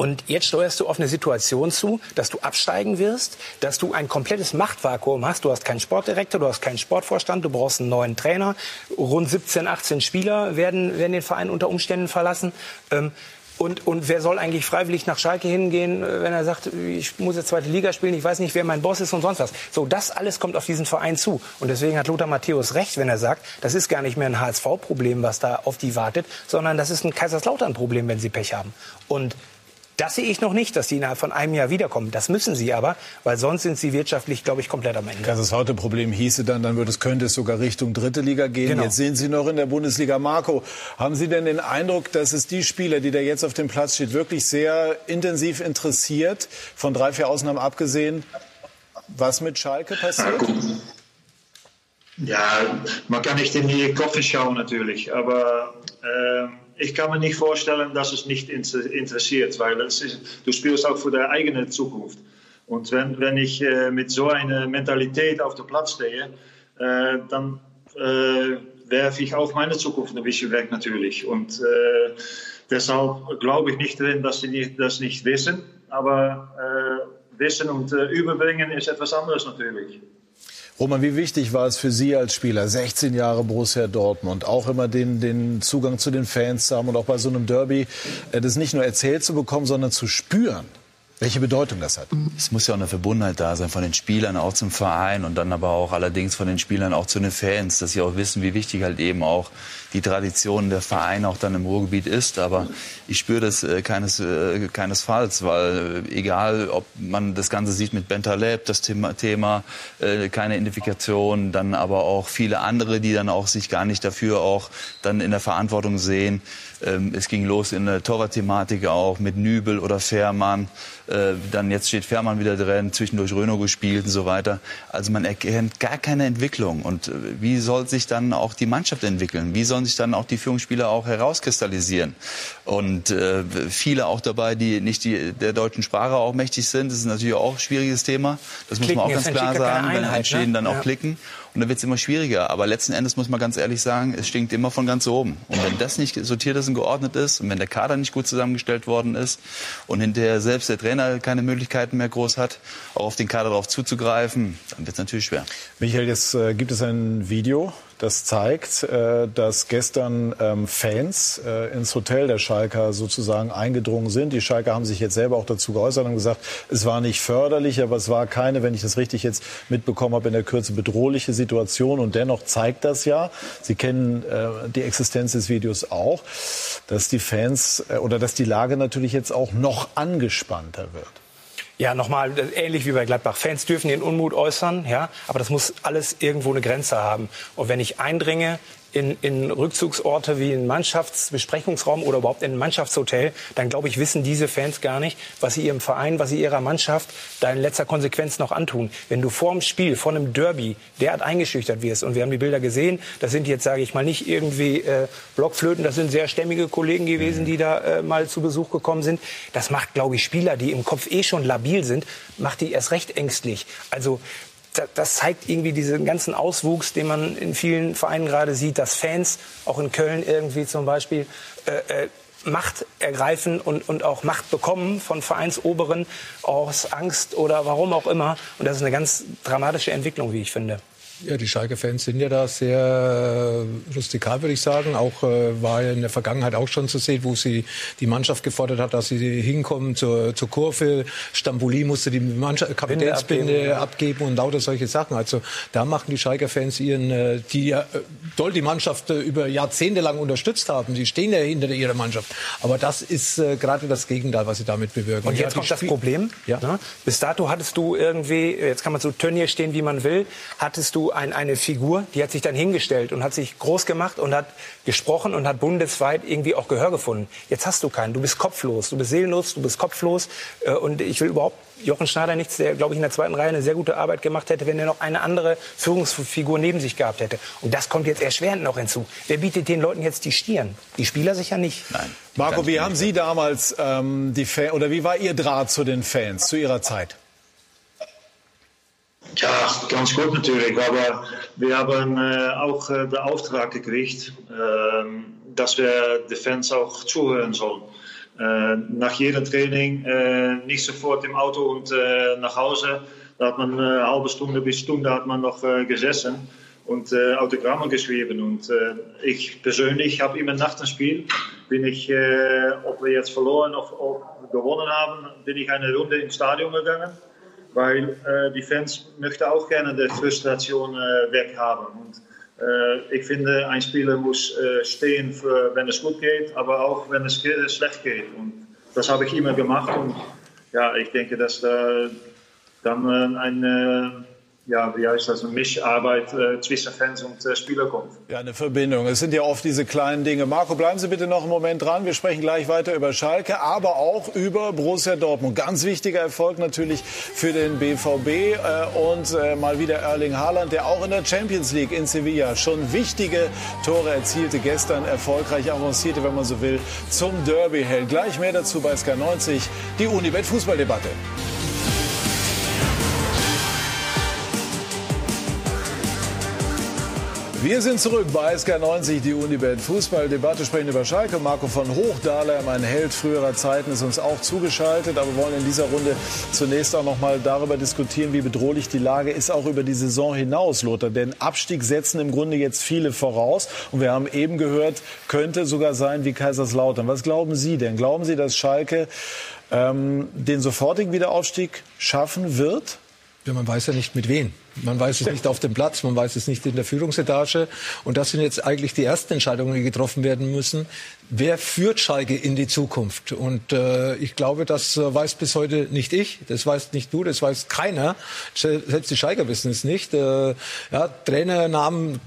Und jetzt steuerst du auf eine Situation zu, dass du absteigen wirst, dass du ein komplettes Machtvakuum hast. Du hast keinen Sportdirektor, du hast keinen Sportvorstand, du brauchst einen neuen Trainer. Rund 17, 18 Spieler werden, werden den Verein unter Umständen verlassen. Ähm, und, und wer soll eigentlich freiwillig nach Schalke hingehen, äh, wenn er sagt, ich muss jetzt zweite Liga spielen, ich weiß nicht, wer mein Boss ist und sonst was. So, das alles kommt auf diesen Verein zu. Und deswegen hat Lothar Matthäus recht, wenn er sagt, das ist gar nicht mehr ein HSV-Problem, was da auf die wartet, sondern das ist ein Kaiserslautern-Problem, wenn sie Pech haben. Und das sehe ich noch nicht, dass sie innerhalb von einem Jahr wiederkommen. Das müssen sie aber, weil sonst sind sie wirtschaftlich, glaube ich, komplett am Ende. Das Haute-Problem hieße dann, dann würde es, könnte es sogar Richtung dritte Liga gehen. Genau. Jetzt sehen Sie noch in der Bundesliga. Marco, haben Sie denn den Eindruck, dass es die Spieler, die da jetzt auf dem Platz steht, wirklich sehr intensiv interessiert, von drei, vier Ausnahmen abgesehen, was mit Schalke passiert? Ja, man kann nicht in die Koffer schauen natürlich, aber äh, ich kann mir nicht vorstellen, dass es nicht interessiert, weil ist, du spielst auch für deine eigene Zukunft. Und wenn, wenn ich äh, mit so einer Mentalität auf dem Platz stehe, äh, dann äh, werfe ich auch meine Zukunft ein bisschen weg natürlich. Und äh, deshalb glaube ich nicht drin, dass sie nicht, das nicht wissen. Aber äh, wissen und äh, überbringen ist etwas anderes natürlich. Roman, wie wichtig war es für Sie als Spieler, 16 Jahre Borussia Dortmund, auch immer den, den Zugang zu den Fans zu haben und auch bei so einem Derby das nicht nur erzählt zu bekommen, sondern zu spüren? Welche Bedeutung das hat? Es muss ja auch eine Verbundenheit da sein von den Spielern auch zum Verein und dann aber auch allerdings von den Spielern auch zu den Fans, dass sie auch wissen, wie wichtig halt eben auch die Tradition der Verein auch dann im Ruhrgebiet ist. Aber ich spüre das äh, keines, äh, keinesfalls, weil äh, egal, ob man das Ganze sieht mit Bentaleb, das Thema, Thema äh, keine Identifikation, dann aber auch viele andere, die dann auch sich gar nicht dafür auch dann in der Verantwortung sehen. Ähm, es ging los in der Torwart-Thematik auch mit Nübel oder Fährmann. Äh, dann jetzt steht Fährmann wieder drin, zwischendurch Röno gespielt und so weiter. Also man erkennt gar keine Entwicklung. Und äh, wie soll sich dann auch die Mannschaft entwickeln? Wie sollen sich dann auch die Führungsspieler auch herauskristallisieren? Und äh, viele auch dabei, die nicht die, der deutschen Sprache auch mächtig sind. Das ist natürlich auch ein schwieriges Thema. Das Klicken, muss man auch ganz klar sagen. Einheit, dann entstehen ne? dann auch ja. Klicken. Und dann wird es immer schwieriger. Aber letzten Endes muss man ganz ehrlich sagen, es stinkt immer von ganz oben. Und wenn das nicht sortiert ist und geordnet ist und wenn der Kader nicht gut zusammengestellt worden ist und hinterher selbst der Trainer keine Möglichkeiten mehr groß hat, auch auf den Kader darauf zuzugreifen, dann wird es natürlich schwer. Michael, jetzt äh, gibt es ein Video das zeigt, äh, dass gestern ähm, Fans äh, ins Hotel der Schalker sozusagen eingedrungen sind. Die Schalker haben sich jetzt selber auch dazu geäußert und gesagt, es war nicht förderlich, aber es war keine, wenn ich das richtig jetzt mitbekommen habe, in der Kürze bedrohliche Situation. Und dennoch zeigt das ja, Sie kennen äh, die Existenz des Videos auch, dass die Fans oder dass die Lage natürlich jetzt auch noch angespannter wird. Ja, nochmal, ähnlich wie bei Gladbach. Fans dürfen ihren Unmut äußern, ja, aber das muss alles irgendwo eine Grenze haben. Und wenn ich eindringe in, in Rückzugsorte wie ein Mannschaftsbesprechungsraum oder überhaupt in ein Mannschaftshotel, dann glaube ich, wissen diese Fans gar nicht, was sie ihrem Verein, was sie ihrer Mannschaft da in letzter Konsequenz noch antun. Wenn du vor dem Spiel, vor einem Derby derart eingeschüchtert wirst, und wir haben die Bilder gesehen, das sind jetzt, sage ich mal, nicht irgendwie äh, Blockflöten, das sind sehr stämmige Kollegen gewesen, die da äh, mal zu Besuch gekommen sind. Das macht, glaube ich, Spieler, die im Kopf eh schon labil sind, macht die erst recht ängstlich. Also das zeigt irgendwie diesen ganzen Auswuchs, den man in vielen Vereinen gerade sieht, dass Fans, auch in Köln irgendwie zum Beispiel, äh, äh, Macht ergreifen und, und auch Macht bekommen von Vereinsoberen aus Angst oder warum auch immer. Und das ist eine ganz dramatische Entwicklung, wie ich finde. Ja, die Schalke-Fans sind ja da sehr äh, rustikal, würde ich sagen. Auch äh, war in der Vergangenheit auch schon zu sehen, wo sie die Mannschaft gefordert hat, dass sie hinkommen zur, zur Kurve. Stambuli musste die Mannschaft, Kapitänsbinde abgeben, abgeben, und lauter solche Sachen. Also da machen die Schalke-Fans ihren, äh, die ja äh, doll die Mannschaft äh, über Jahrzehnte lang unterstützt haben. Sie stehen ja hinter ihrer Mannschaft. Aber das ist äh, gerade das Gegenteil, was sie damit bewirken. Und jetzt ja, kommt das Problem. Ja. Ne? Bis dato hattest du irgendwie, jetzt kann man so Turnier stehen, wie man will, hattest du ein, eine Figur, die hat sich dann hingestellt und hat sich groß gemacht und hat gesprochen und hat bundesweit irgendwie auch Gehör gefunden. Jetzt hast du keinen. Du bist kopflos, du bist seelenlos, du bist kopflos. Äh, und ich will überhaupt Jochen Schneider nichts, der, glaube ich, in der zweiten Reihe eine sehr gute Arbeit gemacht hätte, wenn er noch eine andere Führungsfigur neben sich gehabt hätte. Und das kommt jetzt erschwerend noch hinzu. Wer bietet den Leuten jetzt die Stirn? Die Spieler sicher nicht. Nein. Marco, wie haben Sie damals ähm, die Fan oder wie war Ihr Draht zu den Fans zu Ihrer Zeit? Ja, ganz gut natürlich. Aber wir haben äh, auch äh, den Auftrag gekriegt, äh, dass wir den Fans auch zuhören sollen. Äh, nach jedem Training äh, nicht sofort im Auto und äh, nach Hause. Da hat man eine halbe Stunde bis Stunde hat man noch gesessen und Autogramme geschrieben. Und ich persönlich habe immer nach dem Spiel, bin ich, ob wir jetzt verloren oder gewonnen haben, bin ich eine Runde ins Stadion gegangen weil äh, die Fans möchten auch gerne die Frustration äh, weghaben. Und äh, ich finde, ein Spieler muss äh, stehen, für, wenn es gut geht, aber auch wenn es schlecht geht. Und das habe ich immer gemacht. Und ja, ich denke, dass da dann ein, ja, wie heißt das, Mischarbeit äh, zwischen Fans und äh, Spieler kommt. Ja, eine Verbindung. Es sind ja oft diese kleinen Dinge. Marco, bleiben Sie bitte noch einen Moment dran. Wir sprechen gleich weiter über Schalke, aber auch über Borussia Dortmund. Ganz wichtiger Erfolg natürlich für den BVB äh, und äh, mal wieder Erling Haaland, der auch in der Champions League in Sevilla schon wichtige Tore erzielte, gestern erfolgreich avancierte, wenn man so will, zum Derby hält. Gleich mehr dazu bei SK90, die Unibet Wir sind zurück bei SK90, die Unibet Fußballdebatte, sprechen über Schalke. Marco von Hochdahler, mein Held früherer Zeiten, ist uns auch zugeschaltet. Aber wir wollen in dieser Runde zunächst auch noch mal darüber diskutieren, wie bedrohlich die Lage ist, auch über die Saison hinaus, Lothar. Denn Abstieg setzen im Grunde jetzt viele voraus. Und wir haben eben gehört, könnte sogar sein wie Kaiserslautern. Was glauben Sie denn? Glauben Sie, dass Schalke ähm, den sofortigen Wiederaufstieg schaffen wird? Ja, man weiß ja nicht mit wem. Man weiß es nicht auf dem Platz, man weiß es nicht in der Führungsetage. Und das sind jetzt eigentlich die ersten Entscheidungen, die getroffen werden müssen. Wer führt Schalke in die Zukunft? Und äh, ich glaube, das äh, weiß bis heute nicht ich, das weiß nicht du, das weiß keiner. Selbst die Schalker wissen es nicht. Äh, ja, Trainernamen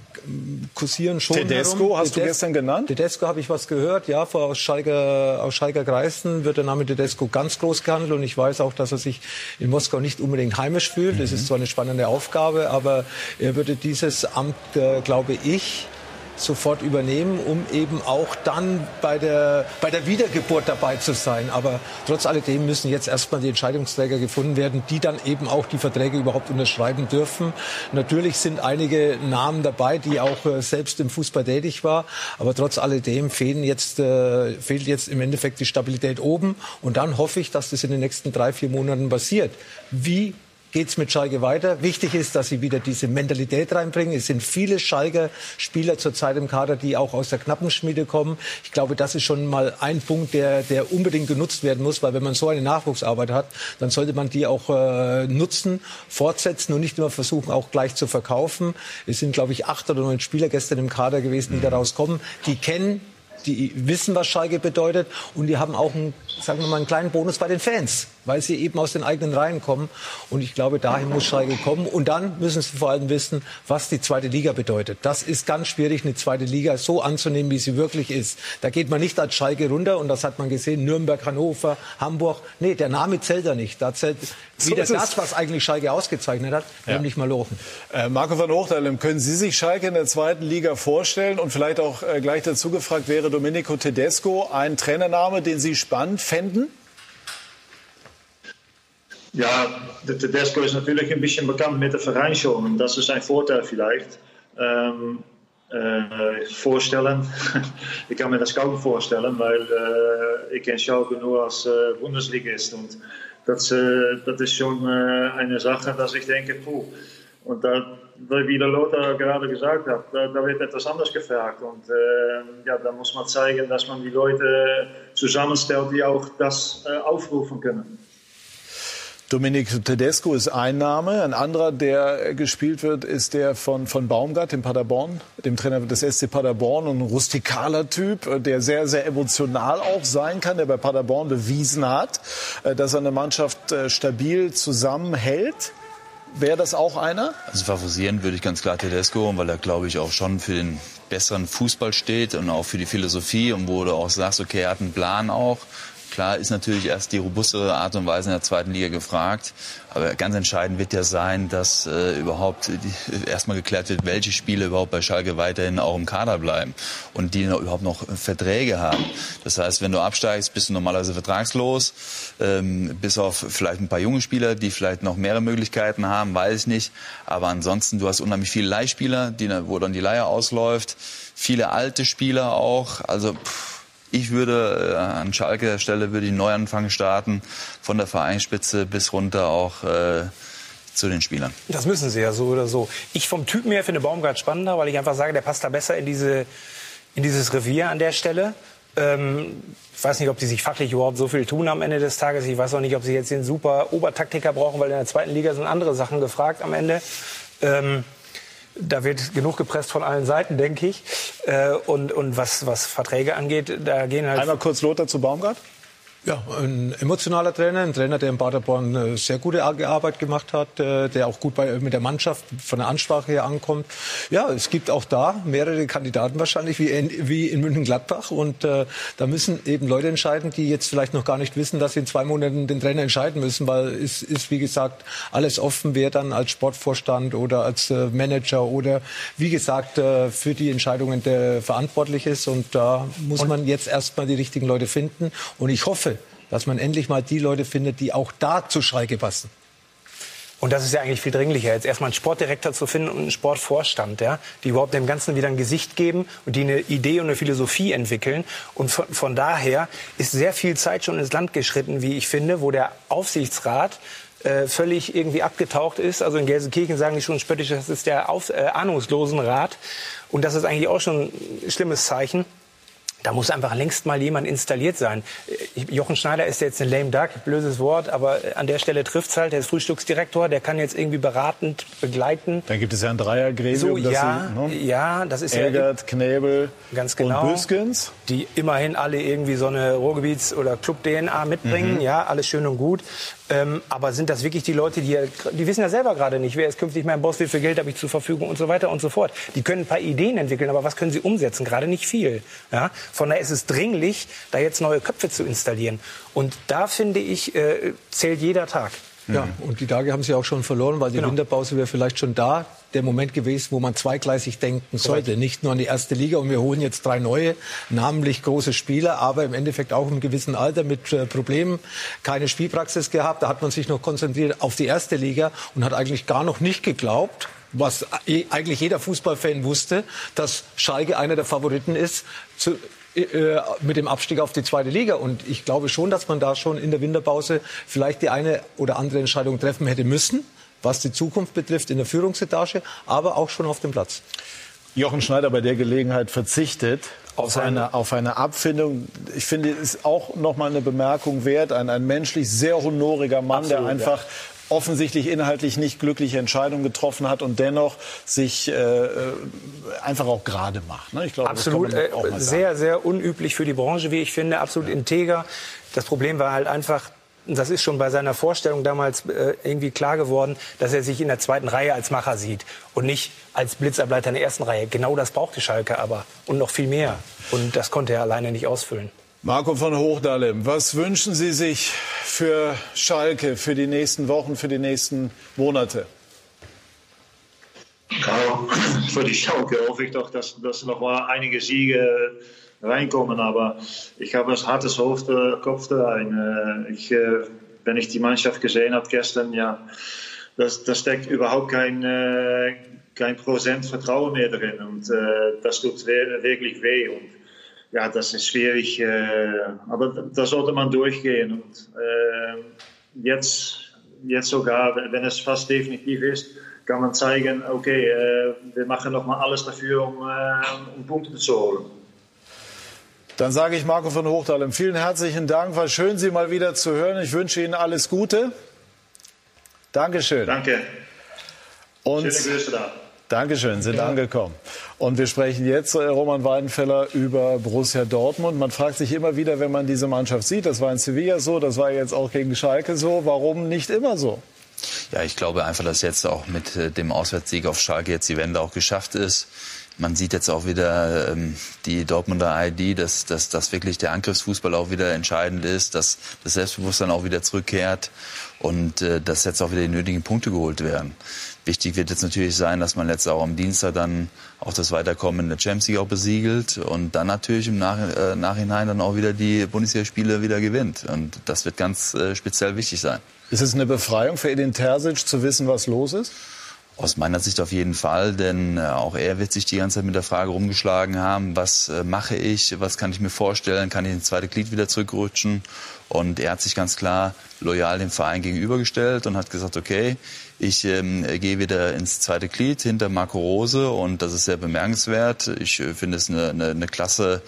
kursieren schon. Tedesco herum. hast Tedes du gestern genannt? Tedesco habe ich was gehört, ja, aus Schalker, aus Schalker Kreisen wird der Name Tedesco ganz groß gehandelt und ich weiß auch, dass er sich in Moskau nicht unbedingt heimisch fühlt. Mhm. Das ist zwar eine spannende Aufgabe, aber er würde dieses Amt, äh, glaube ich, sofort übernehmen, um eben auch dann bei der, bei der Wiedergeburt dabei zu sein. Aber trotz alledem müssen jetzt erstmal die Entscheidungsträger gefunden werden, die dann eben auch die Verträge überhaupt unterschreiben dürfen. Natürlich sind einige Namen dabei, die auch äh, selbst im Fußball tätig war. Aber trotz alledem fehlen jetzt, äh, fehlt jetzt im Endeffekt die Stabilität oben. Und dann hoffe ich, dass das in den nächsten drei, vier Monaten passiert. Wie geht es mit Schalke weiter. Wichtig ist, dass sie wieder diese Mentalität reinbringen. Es sind viele Schalker Spieler zurzeit im Kader, die auch aus der Knappenschmiede kommen. Ich glaube, das ist schon mal ein Punkt, der, der unbedingt genutzt werden muss, weil wenn man so eine Nachwuchsarbeit hat, dann sollte man die auch äh, nutzen, fortsetzen und nicht immer versuchen, auch gleich zu verkaufen. Es sind, glaube ich, acht oder neun Spieler gestern im Kader gewesen, die daraus kommen. Die kennen die wissen, was Schalke bedeutet und die haben auch einen, sagen wir mal, einen kleinen Bonus bei den Fans, weil sie eben aus den eigenen Reihen kommen. Und ich glaube, dahin muss Schalke kommen. Und dann müssen sie vor allem wissen, was die zweite Liga bedeutet. Das ist ganz schwierig, eine zweite Liga so anzunehmen, wie sie wirklich ist. Da geht man nicht als Schalke runter und das hat man gesehen, Nürnberg, Hannover, Hamburg. Nee, der Name zählt da nicht. Da zählt wieder so das, was eigentlich Schalke ausgezeichnet hat, ja. nämlich Malochen. Äh, Marco van Hochdalem, können Sie sich Schalke in der zweiten Liga vorstellen? Und vielleicht auch äh, gleich dazu gefragt, wäre Domenico Tedesco ein Trainername, den Sie spannend fänden? Ja, der Tedesco ist natürlich ein bisschen bekannt mit der Verein schon. Das ist ein Vorteil vielleicht. Ähm, äh, vorstellen. ich kann mir das kaum vorstellen, weil äh, ich kenne Schalke nur als äh, Bundesligist. Und das, äh, das ist schon äh, eine Sache, dass ich denke, puh. Und da, wie der Lothar gerade gesagt hat, da, da wird etwas anders gefragt. Und äh, ja, da muss man zeigen, dass man die Leute zusammenstellt, die auch das äh, aufrufen können. Dominik Tedesco ist ein Name. Ein anderer, der gespielt wird, ist der von, von Baumgart, dem Paderborn, dem Trainer des SC Paderborn. Ein rustikaler Typ, der sehr, sehr emotional auch sein kann, der bei Paderborn bewiesen hat, äh, dass er eine Mannschaft äh, stabil zusammenhält. Wäre das auch einer? Also favorisieren würde ich ganz klar Tedesco, weil er, glaube ich, auch schon für den besseren Fußball steht und auch für die Philosophie und wo du auch sagst, okay, er hat einen Plan auch. Klar ist natürlich erst die robustere Art und Weise in der zweiten Liga gefragt. Aber ganz entscheidend wird ja sein, dass äh, überhaupt die, erstmal geklärt wird, welche Spiele überhaupt bei Schalke weiterhin auch im Kader bleiben und die noch, überhaupt noch Verträge haben. Das heißt, wenn du absteigst, bist du normalerweise vertragslos, ähm, bis auf vielleicht ein paar junge Spieler, die vielleicht noch mehrere Möglichkeiten haben, weiß ich nicht. Aber ansonsten, du hast unheimlich viele Leihspieler, die, wo dann die Leihe ausläuft, viele alte Spieler auch. Also pff, ich würde äh, an Schalke Stelle würde ich Neuanfang starten, von der Vereinsspitze bis runter auch äh, zu den Spielern. Das müssen sie ja so oder so. Ich vom Typen her finde Baumgart spannender, weil ich einfach sage, der passt da besser in, diese, in dieses Revier an der Stelle. Ähm, ich weiß nicht, ob die sich fachlich überhaupt so viel tun am Ende des Tages. Ich weiß auch nicht, ob sie jetzt den super Obertaktiker brauchen, weil in der zweiten Liga sind andere Sachen gefragt am Ende. Ähm, da wird genug gepresst von allen Seiten, denke ich. Äh, und, und was, was Verträge angeht, da gehen halt. Einmal kurz Lothar zu Baumgart. Ja, ein emotionaler Trainer, ein Trainer, der in Paderborn eine sehr gute Arbeit gemacht hat, äh, der auch gut bei, mit der Mannschaft von der Ansprache her ankommt. Ja, es gibt auch da mehrere Kandidaten wahrscheinlich, wie in, wie in München-Gladbach. Und äh, da müssen eben Leute entscheiden, die jetzt vielleicht noch gar nicht wissen, dass sie in zwei Monaten den Trainer entscheiden müssen, weil es ist, wie gesagt, alles offen, wer dann als Sportvorstand oder als äh, Manager oder, wie gesagt, äh, für die Entscheidungen der verantwortlich ist. Und da muss man jetzt erstmal die richtigen Leute finden. Und ich hoffe, dass man endlich mal die Leute findet, die auch da zu Schalke passen. Und das ist ja eigentlich viel dringlicher, jetzt erstmal einen Sportdirektor zu finden und einen Sportvorstand, ja, die überhaupt dem Ganzen wieder ein Gesicht geben und die eine Idee und eine Philosophie entwickeln. Und von, von daher ist sehr viel Zeit schon ins Land geschritten, wie ich finde, wo der Aufsichtsrat äh, völlig irgendwie abgetaucht ist. Also in Gelsenkirchen sagen die schon spöttisch, das ist der Auf, äh, Ahnungslosenrat. Und das ist eigentlich auch schon ein schlimmes Zeichen. Da muss einfach längst mal jemand installiert sein. Jochen Schneider ist jetzt ein lame duck, blödes Wort, aber an der Stelle trifft's halt. Der ist Frühstücksdirektor, der kann jetzt irgendwie beratend begleiten. Dann gibt es ja ein Dreiergremium. So, ja, Sie, ne? ja, das ist Elgert, ja Knebel ganz genau, und Büskens. Die immerhin alle irgendwie so eine Ruhrgebiets- oder Club-DNA mitbringen. Mhm. Ja, alles schön und gut. Ähm, aber sind das wirklich die Leute, die, die wissen ja selber gerade nicht, wer ist künftig mein Boss, wie viel Geld habe ich zur Verfügung und so weiter und so fort. Die können ein paar Ideen entwickeln, aber was können sie umsetzen? Gerade nicht viel. Ja? Von daher ist es dringlich, da jetzt neue Köpfe zu installieren. Und da finde ich, äh, zählt jeder Tag. Ja, und die Tage haben sie auch schon verloren, weil die genau. Winterpause wäre vielleicht schon da der Moment gewesen, wo man zweigleisig denken sollte. Correct. Nicht nur an die erste Liga und wir holen jetzt drei neue, namentlich große Spieler, aber im Endeffekt auch im gewissen Alter mit äh, Problemen, keine Spielpraxis gehabt. Da hat man sich noch konzentriert auf die erste Liga und hat eigentlich gar noch nicht geglaubt, was eigentlich jeder Fußballfan wusste, dass Schalke einer der Favoriten ist, zu, äh, mit dem Abstieg auf die zweite Liga. Und ich glaube schon, dass man da schon in der Winterpause vielleicht die eine oder andere Entscheidung treffen hätte müssen, was die Zukunft betrifft in der Führungsetage, aber auch schon auf dem Platz. Jochen Schneider bei der Gelegenheit verzichtet auf eine, auf eine Abfindung. Ich finde, es ist auch noch mal eine Bemerkung wert. Ein, ein menschlich sehr honoriger Mann, Absolut, der einfach ja offensichtlich inhaltlich nicht glückliche Entscheidungen getroffen hat und dennoch sich äh, äh einfach auch gerade macht. Ne? Ich glaube, absolut äh, sehr, sehr unüblich für die Branche, wie ich finde, absolut ja. integer. Das Problem war halt einfach, das ist schon bei seiner Vorstellung damals äh, irgendwie klar geworden, dass er sich in der zweiten Reihe als Macher sieht und nicht als Blitzableiter in der ersten Reihe. Genau das brauchte Schalke aber und noch viel mehr. Und das konnte er alleine nicht ausfüllen. Marco von Hochdalem, was wünschen Sie sich für Schalke für die nächsten Wochen, für die nächsten Monate? Ja, für die Schalke hoffe ich doch, dass, dass noch mal einige Siege reinkommen. Aber ich habe ein hartes Hoofd, äh, Kopf da. Äh, ich, äh, wenn ich die Mannschaft gesehen habe gestern, ja, das steckt überhaupt kein, kein Prozent Vertrauen mehr drin. Und das tut wirklich weh. Und ja, das ist schwierig, äh, aber da sollte man durchgehen. Und äh, jetzt, jetzt sogar, wenn es fast definitiv ist, kann man zeigen, okay, äh, wir machen noch mal alles dafür, um, äh, um Punkte zu holen. Dann sage ich Marco von Hochdalem vielen herzlichen Dank. War schön, Sie mal wieder zu hören. Ich wünsche Ihnen alles Gute. Dankeschön. Danke. Und Schöne Grüße da. Dankeschön, sind ja. angekommen. Und wir sprechen jetzt, äh, Roman Weidenfeller, über Borussia Dortmund. Man fragt sich immer wieder, wenn man diese Mannschaft sieht, das war in Sevilla so, das war jetzt auch gegen Schalke so, warum nicht immer so? Ja, ich glaube einfach, dass jetzt auch mit äh, dem Auswärtssieg auf Schalke jetzt die Wende auch geschafft ist. Man sieht jetzt auch wieder ähm, die Dortmunder ID, dass, dass, dass wirklich der Angriffsfußball auch wieder entscheidend ist, dass das Selbstbewusstsein auch wieder zurückkehrt und äh, dass jetzt auch wieder die nötigen Punkte geholt werden. Wichtig wird jetzt natürlich sein, dass man jetzt auch am Dienstag dann auch das Weiterkommen in der Champions League auch besiegelt und dann natürlich im Nach äh, Nachhinein dann auch wieder die Bundesligaspiele wieder gewinnt. Und das wird ganz äh, speziell wichtig sein. Ist es eine Befreiung für Edin Terzic zu wissen, was los ist? Aus meiner Sicht auf jeden Fall, denn äh, auch er wird sich die ganze Zeit mit der Frage rumgeschlagen haben, was äh, mache ich, was kann ich mir vorstellen, kann ich ins zweite Glied wieder zurückrutschen? Und er hat sich ganz klar loyal dem Verein gegenübergestellt und hat gesagt, okay, Ich ähm, gehe wieder ins zweite Glied hinter Marco Rose und das ist sehr bemerkenswert. Ich äh, finde es eine, eine, eine klasse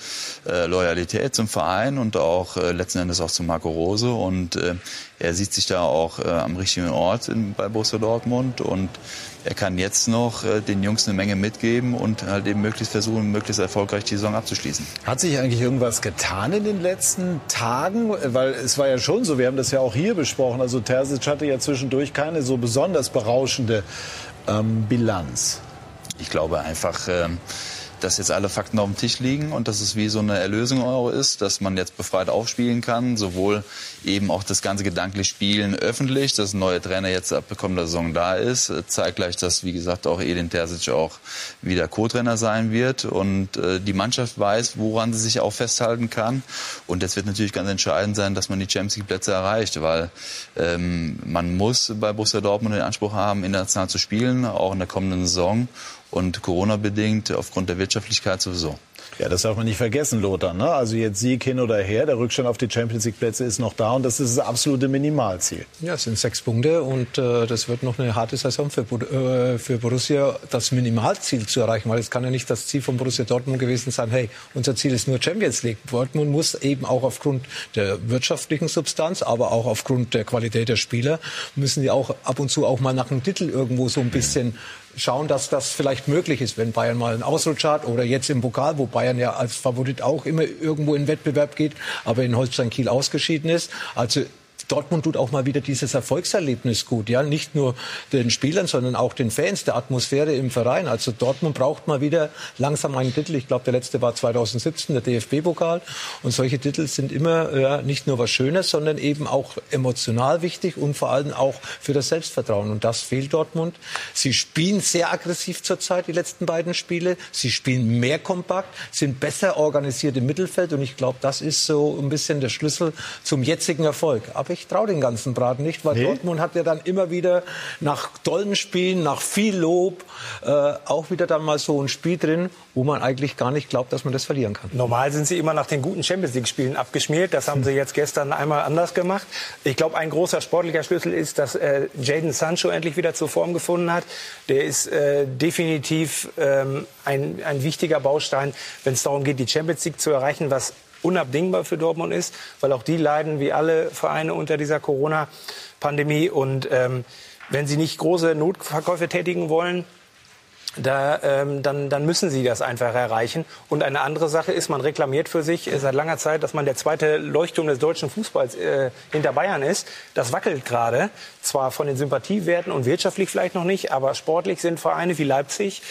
äh, Loyalität zum Verein und auch äh, letzten Endes auch zu Marco Rose und äh, er sieht sich da auch äh, am richtigen Ort in, bei Borussia Dortmund und er kann jetzt noch äh, den Jungs eine Menge mitgeben und halt eben möglichst versuchen, möglichst erfolgreich die Saison abzuschließen. Hat sich eigentlich irgendwas getan in den letzten Tagen? Weil es war ja schon so, wir haben das ja auch hier besprochen. Also Terzic hatte ja zwischendurch keine so besonders berauschende ähm, Bilanz. Ich glaube einfach, ähm, dass jetzt alle Fakten auf dem Tisch liegen und dass es wie so eine Erlösung Euro ist, dass man jetzt befreit aufspielen kann, sowohl eben auch das ganze gedanklich Spielen öffentlich, dass ein neuer Trainer jetzt ab kommender Saison da ist, zeigt gleich, dass wie gesagt auch Edin Terzic auch wieder Co-Trainer sein wird und äh, die Mannschaft weiß, woran sie sich auch festhalten kann. Und jetzt wird natürlich ganz entscheidend sein, dass man die Champions League Plätze erreicht, weil ähm, man muss bei Borussia Dortmund den Anspruch haben, international zu spielen, auch in der kommenden Saison und Corona-bedingt aufgrund der Wirtschaftlichkeit sowieso. Ja, das darf man nicht vergessen, Lothar. Ne? Also jetzt Sieg hin oder her, der Rückstand auf die Champions League Plätze ist noch da und das ist das absolute Minimalziel. Ja, es sind sechs Punkte und äh, das wird noch eine harte Saison für, äh, für Borussia, das Minimalziel zu erreichen, weil es kann ja nicht das Ziel von Borussia Dortmund gewesen sein, hey, unser Ziel ist nur Champions League. Dortmund muss eben auch aufgrund der wirtschaftlichen Substanz, aber auch aufgrund der Qualität der Spieler, müssen die auch ab und zu auch mal nach einem Titel irgendwo so ein bisschen schauen, dass das vielleicht möglich ist, wenn Bayern mal einen Ausrutscher hat oder jetzt im Pokal, wo Bayern ja als Favorit auch immer irgendwo in Wettbewerb geht, aber in Holstein Kiel ausgeschieden ist. Also Dortmund tut auch mal wieder dieses Erfolgserlebnis gut, ja, nicht nur den Spielern, sondern auch den Fans, der Atmosphäre im Verein. Also Dortmund braucht mal wieder langsam einen Titel. Ich glaube, der letzte war 2017, der DFB-Pokal. Und solche Titel sind immer ja, nicht nur was Schönes, sondern eben auch emotional wichtig und vor allem auch für das Selbstvertrauen. Und das fehlt Dortmund. Sie spielen sehr aggressiv zurzeit die letzten beiden Spiele. Sie spielen mehr kompakt, sind besser organisiert im Mittelfeld. Und ich glaube, das ist so ein bisschen der Schlüssel zum jetzigen Erfolg. Aber ich traue den ganzen Braten nicht, weil nee. Dortmund hat ja dann immer wieder nach tollen Spielen, nach viel Lob, äh, auch wieder dann mal so ein Spiel drin, wo man eigentlich gar nicht glaubt, dass man das verlieren kann. Normal sind sie immer nach den guten Champions League-Spielen abgeschmiert. Das haben sie jetzt gestern einmal anders gemacht. Ich glaube, ein großer sportlicher Schlüssel ist, dass äh, Jaden Sancho endlich wieder zur Form gefunden hat. Der ist äh, definitiv ähm, ein, ein wichtiger Baustein, wenn es darum geht, die Champions League zu erreichen, was unabdingbar für Dortmund ist, weil auch die leiden wie alle Vereine unter dieser Corona-Pandemie. Und ähm, wenn sie nicht große Notverkäufe tätigen wollen, da, ähm, dann, dann müssen sie das einfach erreichen. Und eine andere Sache ist, man reklamiert für sich äh, seit langer Zeit, dass man der zweite Leuchtturm des deutschen Fußballs äh, hinter Bayern ist. Das wackelt gerade. Zwar von den Sympathiewerten und wirtschaftlich vielleicht noch nicht, aber sportlich sind Vereine wie Leipzig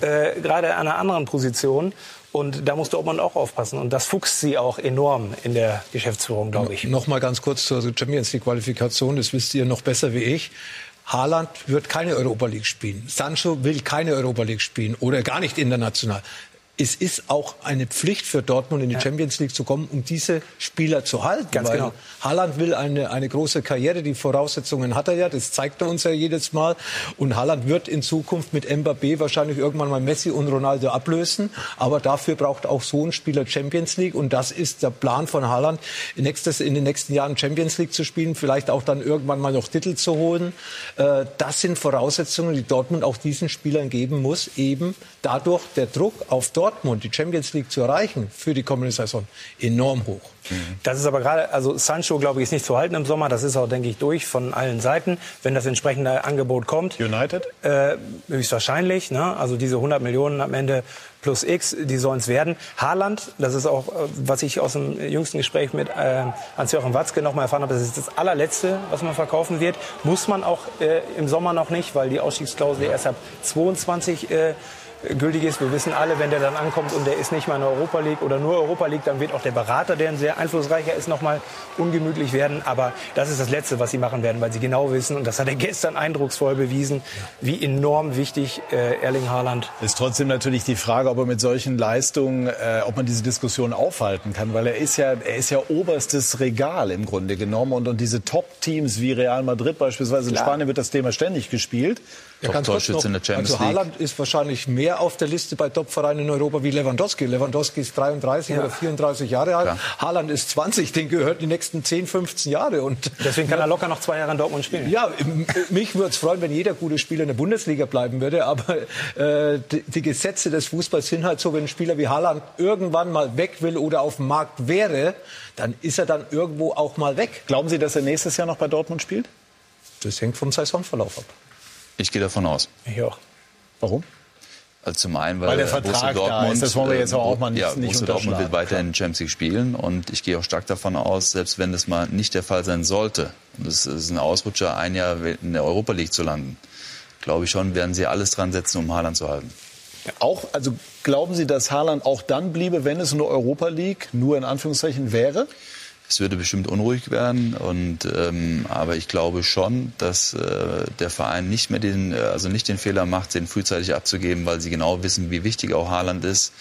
äh, gerade an einer anderen Position. Und da muss Dortmund auch aufpassen. Und das fuchst sie auch enorm in der Geschäftsführung, glaube ich. Noch mal ganz kurz zur Champions League Qualifikation. Das wisst ihr noch besser wie ich. Haaland wird keine Europa League spielen. Sancho will keine Europa League spielen oder gar nicht international es ist auch eine Pflicht für Dortmund in die ja. Champions League zu kommen, um diese Spieler zu halten. Ganz weil genau. Haaland will eine, eine große Karriere, die Voraussetzungen hat er ja, das zeigt er uns ja jedes Mal. Und Haaland wird in Zukunft mit Mbappé wahrscheinlich irgendwann mal Messi und Ronaldo ablösen. Aber dafür braucht auch so ein Spieler Champions League. Und das ist der Plan von Haaland, in, nächstes, in den nächsten Jahren Champions League zu spielen, vielleicht auch dann irgendwann mal noch Titel zu holen. Äh, das sind Voraussetzungen, die Dortmund auch diesen Spielern geben muss, eben dadurch der Druck auf Dortmund Dortmund die Champions League zu erreichen für die kommende Saison enorm hoch. Das ist aber gerade, also Sancho, glaube ich, ist nicht zu halten im Sommer. Das ist auch, denke ich, durch von allen Seiten, wenn das entsprechende Angebot kommt. United? Äh, höchstwahrscheinlich. Ne? Also diese 100 Millionen am Ende plus X, die sollen es werden. Haaland, das ist auch, äh, was ich aus dem jüngsten Gespräch mit äh, Hans-Joachim Watzke noch mal erfahren habe, das ist das allerletzte, was man verkaufen wird. Muss man auch äh, im Sommer noch nicht, weil die Ausstiegsklausel erst ab 22 äh, gültig ist. Wir wissen alle, wenn der dann ankommt und der ist nicht mal in der Europa League oder nur Europa League, dann wird auch der Berater, der ein sehr einflussreicher ist, noch mal ungemütlich werden. Aber das ist das Letzte, was sie machen werden, weil sie genau wissen, und das hat er gestern eindrucksvoll bewiesen, wie enorm wichtig äh, Erling Haaland ist. Trotzdem natürlich die Frage, ob er mit solchen Leistungen, äh, ob man diese Diskussion aufhalten kann, weil er ist ja, er ist ja oberstes Regal im Grunde genommen und, und diese Top-Teams wie Real Madrid beispielsweise Klar. in Spanien wird das Thema ständig gespielt Ja, ganz noch. in der Champions also Haaland ist wahrscheinlich mehr auf der Liste bei Topvereinen in Europa wie Lewandowski. Lewandowski ist 33 ja. oder 34 Jahre alt. Ja. Haaland ist 20, den gehört die nächsten 10, 15 Jahre. Und Deswegen kann er locker noch zwei Jahre in Dortmund spielen. Ja, mich würde es freuen, wenn jeder gute Spieler in der Bundesliga bleiben würde. Aber äh, die, die, Gesetze des Fußballs sind halt so, wenn ein Spieler wie Haaland irgendwann mal weg will oder auf dem Markt wäre, dann ist er dann irgendwo auch mal weg. Glauben Sie, dass er nächstes Jahr noch bei Dortmund spielt? Das hängt vom Saisonverlauf ab. Ich gehe davon aus. Ich auch. Warum? Also zum einen, weil, weil der Vertrag Dortmund, da ist, das wollen wir jetzt auch mal nicht, ja, nicht Borussia Dortmund wird weiterhin Champions League spielen und ich gehe auch stark davon aus, selbst wenn das mal nicht der Fall sein sollte, und es ist ein Ausrutscher, ein Jahr in der Europa League zu landen, glaube ich schon, werden sie alles dran setzen, um Haaland zu halten. Auch, also glauben Sie, dass Haaland auch dann bliebe, wenn es eine Europa League nur in Anführungszeichen wäre? Es würde bestimmt unruhig werden, und, ähm, aber ich glaube schon, dass äh, der Verein nicht mehr den, äh, also nicht den Fehler macht, den frühzeitig abzugeben, weil sie genau wissen, wie wichtig auch Haaland ist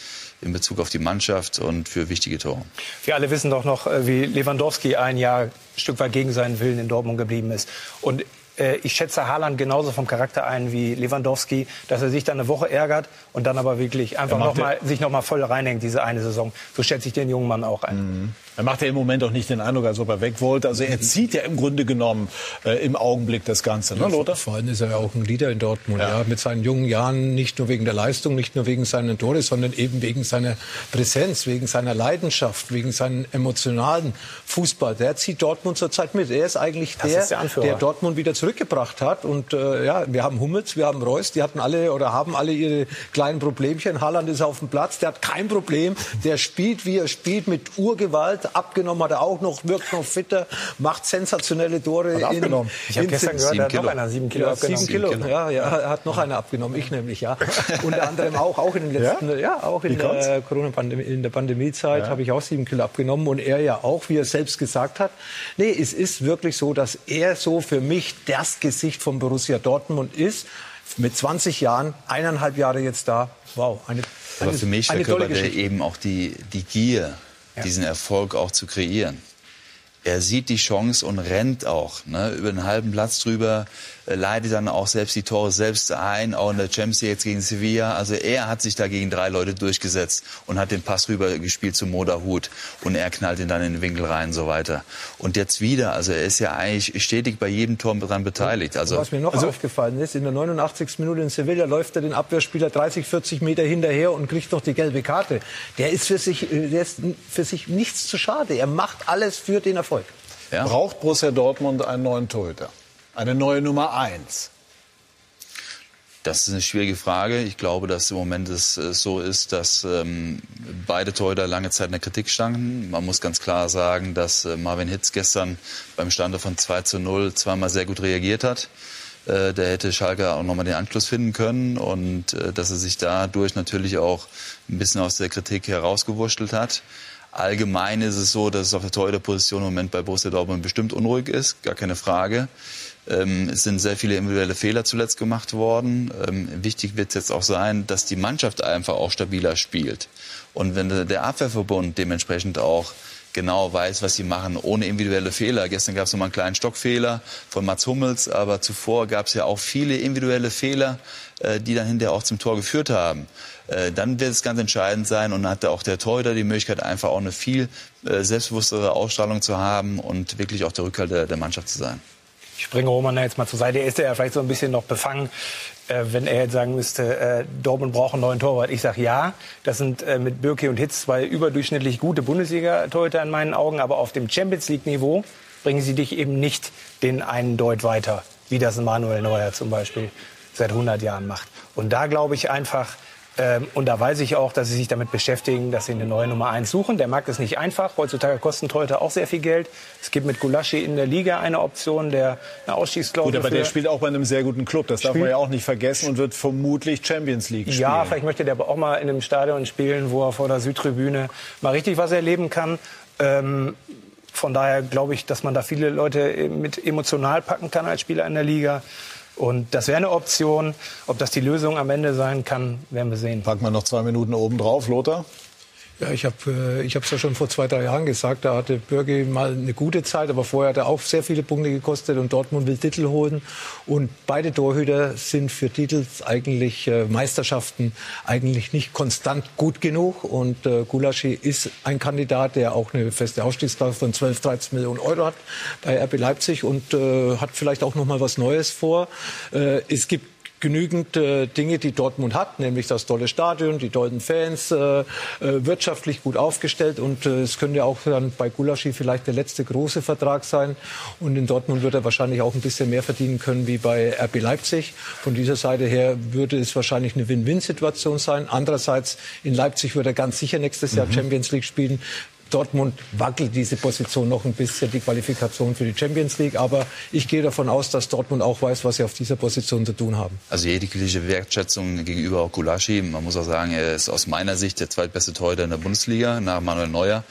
in Bezug auf die Mannschaft und für wichtige Tore. Wir alle wissen doch noch, äh, wie Lewandowski ein Jahr ein Stück weit gegen seinen Willen in Dortmund geblieben ist. Und äh, ich schätze Haaland genauso vom Charakter ein wie Lewandowski, dass er sich dann eine Woche ärgert und dann aber wirklich einfach noch mal, sich noch mal voll reinhängt, diese eine Saison. So schätze ich den jungen Mann auch ein. Mhm. Er macht ja im Moment auch nicht den Eindruck, als ob er weg wollte. Also er zieht ja im Grunde genommen äh, im Augenblick das Ganze, ne, Lothar? Vor allem ist er ja auch ein Leader in Dortmund, ja. ja. Mit seinen jungen Jahren, nicht nur wegen der Leistung, nicht nur wegen seinen Tore, sondern eben wegen seiner Präsenz, wegen seiner Leidenschaft, wegen seinen emotionalen Fußball. Der zieht Dortmund zurzeit mit. Er ist eigentlich der, der, der, Dortmund wieder zurückgebracht hat. Und äh, ja, wir haben Hummels, wir haben Reus, die hatten alle oder haben alle ihre kleinen Problemchen. Haaland ist auf dem Platz, der hat kein Problem. Der spielt, wie er spielt, mit Urgewalt abgenommen hat er auch noch, wirkt noch fitter, macht sensationelle Tore. Hat abgenommen. In, ich habe gestern gehört, er hat noch einer sieben Kilo ja, abgenommen. Sieben Kilo, Kilo. Ja, ja, er hat noch einer abgenommen, ich nämlich, ja. Unter anderem auch, auch in den letzten, ja, ja auch in der Corona-Pandemie, in der Pandemiezeit ja. habe ich auch sieben Kilo abgenommen und er ja auch, wie er selbst gesagt hat. Nee, es ist wirklich so, dass er so für mich das Gesicht von Borussia Dortmund ist. Mit 20 Jahren, eineinhalb Jahre jetzt da. Wow, eine, eine Aber für mich verkörpert er eben auch die, die Gier diesen Erfolg auch zu kreieren. Er sieht die Chance und rennt auch ne, über den halben Platz drüber, äh, leidet dann auch selbst die Tore selbst ein, auch in der Champions League jetzt gegen Sevilla. Also er hat sich da gegen drei Leute durchgesetzt und hat den Pass rüber gespielt zu Moderhut und er knallt ihn dann in den Winkel rein und so weiter. Und jetzt wieder, also er ist ja eigentlich stetig bei jedem Tor daran beteiligt. Also, Was mir noch also, aufgefallen ist, in der 89. Minute in Sevilla läuft er den Abwehrspieler 30, 40 Meter hinterher und kriegt noch die gelbe Karte. Der ist für sich, äh, der ist für sich nichts zu schade. Er macht alles für den Erfolg. Ja. Braucht Borussia Dortmund einen neuen Torhüter? Eine neue Nummer eins? Das ist eine schwierige Frage. Ich glaube, dass im Moment es äh, so ist, dass ähm, beide Torhüter lange Zeit in der Kritik standen. Man muss ganz klar sagen, dass äh, Marvin Hitz gestern beim Stande von 2 zu 0 zweimal sehr gut reagiert hat. Äh, der hätte Schalke auch nochmal den Anschluss finden können und äh, dass er sich dadurch natürlich auch ein bisschen aus der Kritik herausgewurschtelt hat. Allgemein ist es so, dass es auf der Torhüterposition im Moment bei Borussia Dortmund bestimmt unruhig ist, gar keine Frage. Ähm, es sind sehr viele individuelle Fehler zuletzt gemacht worden. Ähm, wichtig wird es jetzt auch sein, dass die Mannschaft einfach auch stabiler spielt. Und wenn der Abwehrverbund dementsprechend auch genau weiß, was sie machen, ohne individuelle Fehler. Gestern gab es nochmal einen kleinen Stockfehler von Mats Hummels, aber zuvor gab es ja auch viele individuelle Fehler, äh, die dann hinterher auch zum Tor geführt haben. Äh, dann wird es ganz entscheidend sein und dann hat auch der Torhüter die Möglichkeit, einfach auch eine viel äh, selbstbewusstere Ausstrahlung zu haben und wirklich auch der Rückhalt der, der Mannschaft zu sein ich bringe Roman jetzt mal zur Seite. Er ist ja vielleicht so ein bisschen noch befangen, äh, wenn er jetzt sagen müsste, äh, Dortmund braucht einen neuen Torwart. Ich sage ja. Das sind äh, mit Birke und Hitz zwei überdurchschnittlich gute Bundesliga-Torhüter in meinen Augen. Aber auf dem Champions League-Niveau bringen sie dich eben nicht den einen Deut weiter, wie das Manuel Neuer zum Beispiel seit 100 Jahren macht. Und da glaube ich einfach, ähm, und da weiß ich auch, dass sie sich damit beschäftigen, dass sie eine neue Nummer 1 suchen. Der Markt ist nicht einfach. Heutzutage kosten Torhüter auch sehr viel Geld. Es gibt mit Gulaschi in der Liga eine Option, der eine Ausstiegsklausel Gut, aber der spielt auch bei einem sehr guten Club. Das darf man ja auch nicht vergessen und wird vermutlich Champions League spielen. Ja, vielleicht möchte der aber auch mal in einem Stadion spielen, wo er vor der Südtribüne mal richtig was erleben kann. Ähm, von daher glaube ich, dass man da viele Leute mit emotional packen kann als Spieler in der Liga. Und das wäre eine Option. Ob das die Lösung am Ende sein kann, werden wir sehen. Packen wir noch zwei Minuten oben drauf, Lothar. Ja, ich habe äh, ich es ja schon vor zwei, drei Jahren gesagt. Da hatte Bürgi mal eine gute Zeit, aber vorher hat er auch sehr viele Punkte gekostet und Dortmund will Titel holen. Und beide Torhüter sind für Titels eigentlich äh, Meisterschaften eigentlich nicht konstant gut genug. Und äh, Gulaschi ist ein Kandidat, der auch eine feste Ausstiegsklausel von 12, 13 Millionen Euro hat bei RB Leipzig und äh, hat vielleicht auch noch mal was Neues vor. Äh, es gibt genügend äh, Dinge, die Dortmund hat, nämlich das tolle Stadion, die tollen Fans, äh, äh, wirtschaftlich gut aufgestellt und äh, es könnte auch dann bei Gulaschi vielleicht der letzte große Vertrag sein und in Dortmund wird er wahrscheinlich auch ein bisschen mehr verdienen können wie bei RB Leipzig. Von dieser Seite her würde es wahrscheinlich eine Win-Win-Situation sein. Andererseits in Leipzig wird er ganz sicher nächstes Jahr mhm. Champions League spielen. Dortmund wackelt diese Position noch ein bisschen, die Qualifikation für die Champions League. Aber ich gehe davon aus, dass Dortmund auch weiß, was sie auf dieser Position zu tun haben. Also jegliche Wertschätzung gegenüber auch Gulaschi. Man muss auch sagen, er ist aus meiner Sicht der zweitbeste Torhüter in der Bundesliga nach Manuel Neuer.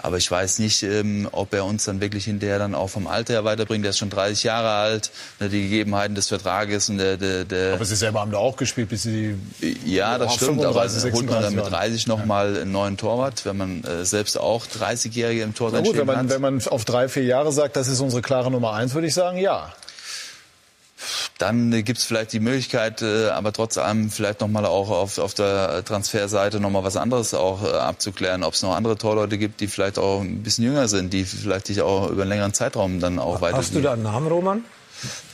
Aber ich weiß nicht, ähm, ob er uns dann wirklich hinterher dann auch vom Alter her weiterbringt. Er ist schon 30 Jahre alt, ne, die Gegebenheiten des Vertrages und der, der, der Aber Sie selber haben da auch gespielt, bis Sie Ja, das stimmt, 35, aber holt man dann mit 30 noch mal einen neuen Torwart, wenn man äh, selbst auch 30-Jährige im Tor Na gut, wenn man, wenn man auf drei, vier Jahre sagt, das ist unsere klare Nummer eins, würde ich sagen, ja. Dann äh, gibt es vielleicht die Möglichkeit, äh, aber trotz allem vielleicht nochmal auch auf, auf der Transferseite nochmal was anderes auch äh, abzuklären, ob es noch andere Torleute gibt, die vielleicht auch ein bisschen jünger sind, die vielleicht dich auch über einen längeren Zeitraum dann auch weiter. Hast du da einen Namen, Roman?